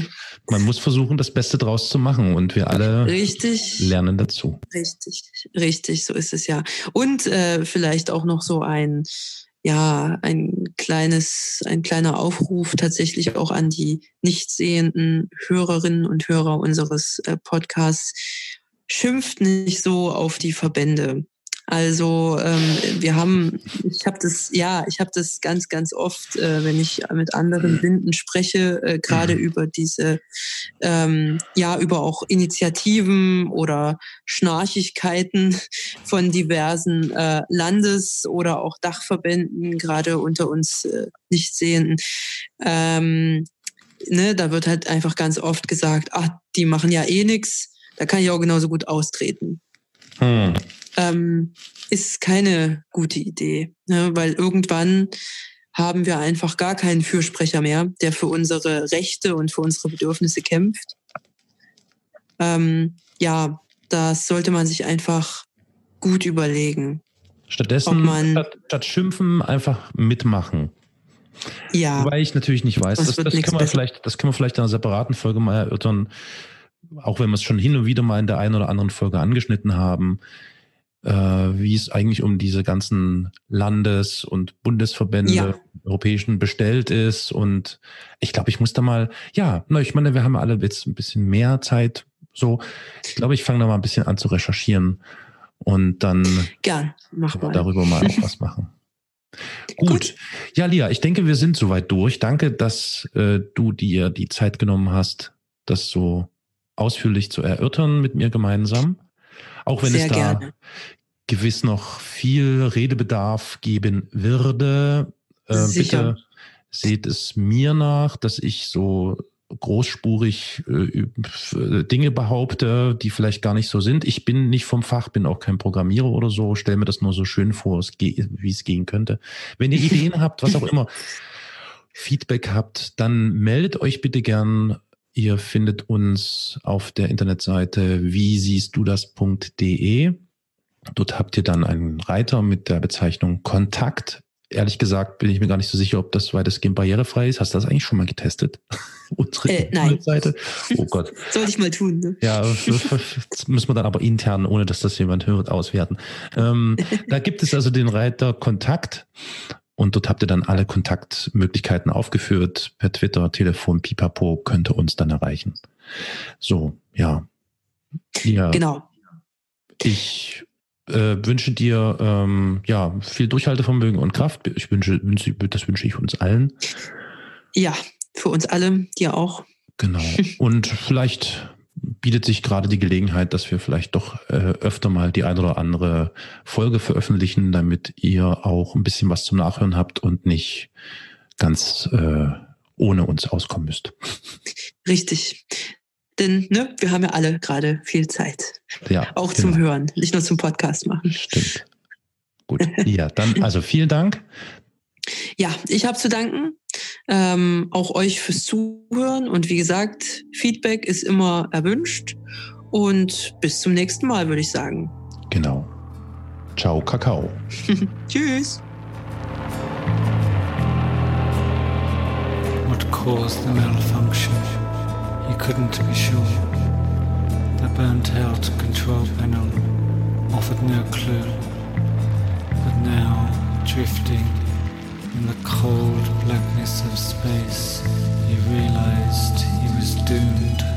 man muss versuchen, das Beste draus zu machen und wir alle richtig, lernen dazu. Richtig, richtig, so ist es ja. Und äh, vielleicht auch noch so ein ja, ein kleines, ein kleiner Aufruf tatsächlich auch an die nicht sehenden Hörerinnen und Hörer unseres äh, Podcasts schimpft nicht so auf die Verbände. Also ähm, wir haben, ich habe das, ja, ich habe das ganz, ganz oft, äh, wenn ich mit anderen mhm. Blinden spreche, äh, gerade mhm. über diese, ähm, ja, über auch Initiativen oder Schnarchigkeiten von diversen äh, Landes- oder auch Dachverbänden, gerade unter uns äh, Nichtsehenden. Ähm, ne, da wird halt einfach ganz oft gesagt, ach, die machen ja eh nix da kann ich auch genauso gut austreten. Hm. Ähm, ist keine gute Idee, ne? weil irgendwann haben wir einfach gar keinen Fürsprecher mehr, der für unsere Rechte und für unsere Bedürfnisse kämpft. Ähm, ja, das sollte man sich einfach gut überlegen. Stattdessen, man, statt, statt schimpfen, einfach mitmachen. Ja. Wobei ich natürlich nicht weiß, das, das, das können wir vielleicht, das können wir vielleicht in einer separaten Folge mal erörtern, auch wenn wir es schon hin und wieder mal in der einen oder anderen Folge angeschnitten haben, äh, wie es eigentlich um diese ganzen Landes- und Bundesverbände ja. europäischen bestellt ist. Und ich glaube, ich muss da mal, ja, na, ich meine, wir haben alle jetzt ein bisschen mehr Zeit. So, ich glaube, ich fange da mal ein bisschen an zu recherchieren und dann Gern, mach mal. darüber mal auch was machen. Gut. Gut. Ja, Lia, ich denke, wir sind soweit durch. Danke, dass äh, du dir die Zeit genommen hast, das so ausführlich zu erörtern mit mir gemeinsam. Auch wenn Sehr es da gerne. gewiss noch viel Redebedarf geben würde, äh, bitte seht es mir nach, dass ich so großspurig äh, Dinge behaupte, die vielleicht gar nicht so sind. Ich bin nicht vom Fach, bin auch kein Programmierer oder so, stelle mir das nur so schön vor, wie es gehen könnte. Wenn ihr Ideen habt, was auch immer, Feedback habt, dann meldet euch bitte gern. Ihr findet uns auf der Internetseite wie siehst du das.de. Dort habt ihr dann einen Reiter mit der Bezeichnung Kontakt ehrlich gesagt bin ich mir gar nicht so sicher, ob das weitestgehend barrierefrei ist. Hast du das eigentlich schon mal getestet? Unsere äh, nein. Seite? Oh Gott. Sollte ich mal tun. Ne? Ja, das müssen wir dann aber intern, ohne dass das jemand hört, auswerten. Ähm, da gibt es also den Reiter Kontakt und dort habt ihr dann alle Kontaktmöglichkeiten aufgeführt. Per Twitter, Telefon, Pipapo könnt ihr uns dann erreichen. So, ja. ja. Genau. Ich äh, wünsche dir ähm, ja viel Durchhaltevermögen und Kraft. Ich wünsche, wünsche, das wünsche ich uns allen. Ja, für uns alle, dir auch. Genau. Und vielleicht bietet sich gerade die Gelegenheit, dass wir vielleicht doch äh, öfter mal die eine oder andere Folge veröffentlichen, damit ihr auch ein bisschen was zum Nachhören habt und nicht ganz äh, ohne uns auskommen müsst. Richtig. Denn ne, wir haben ja alle gerade viel Zeit. Ja, auch genau. zum Hören, nicht nur zum Podcast machen. Stimmt. Gut. Ja, dann also vielen Dank. Ja, ich habe zu danken. Ähm, auch euch fürs Zuhören. Und wie gesagt, Feedback ist immer erwünscht. Und bis zum nächsten Mal, würde ich sagen. Genau. Ciao, Kakao. Tschüss. What caused the malfunction? He couldn't be sure. The burnt out control panel offered no clue. But now, drifting In the cold blackness of space, he realized he was doomed.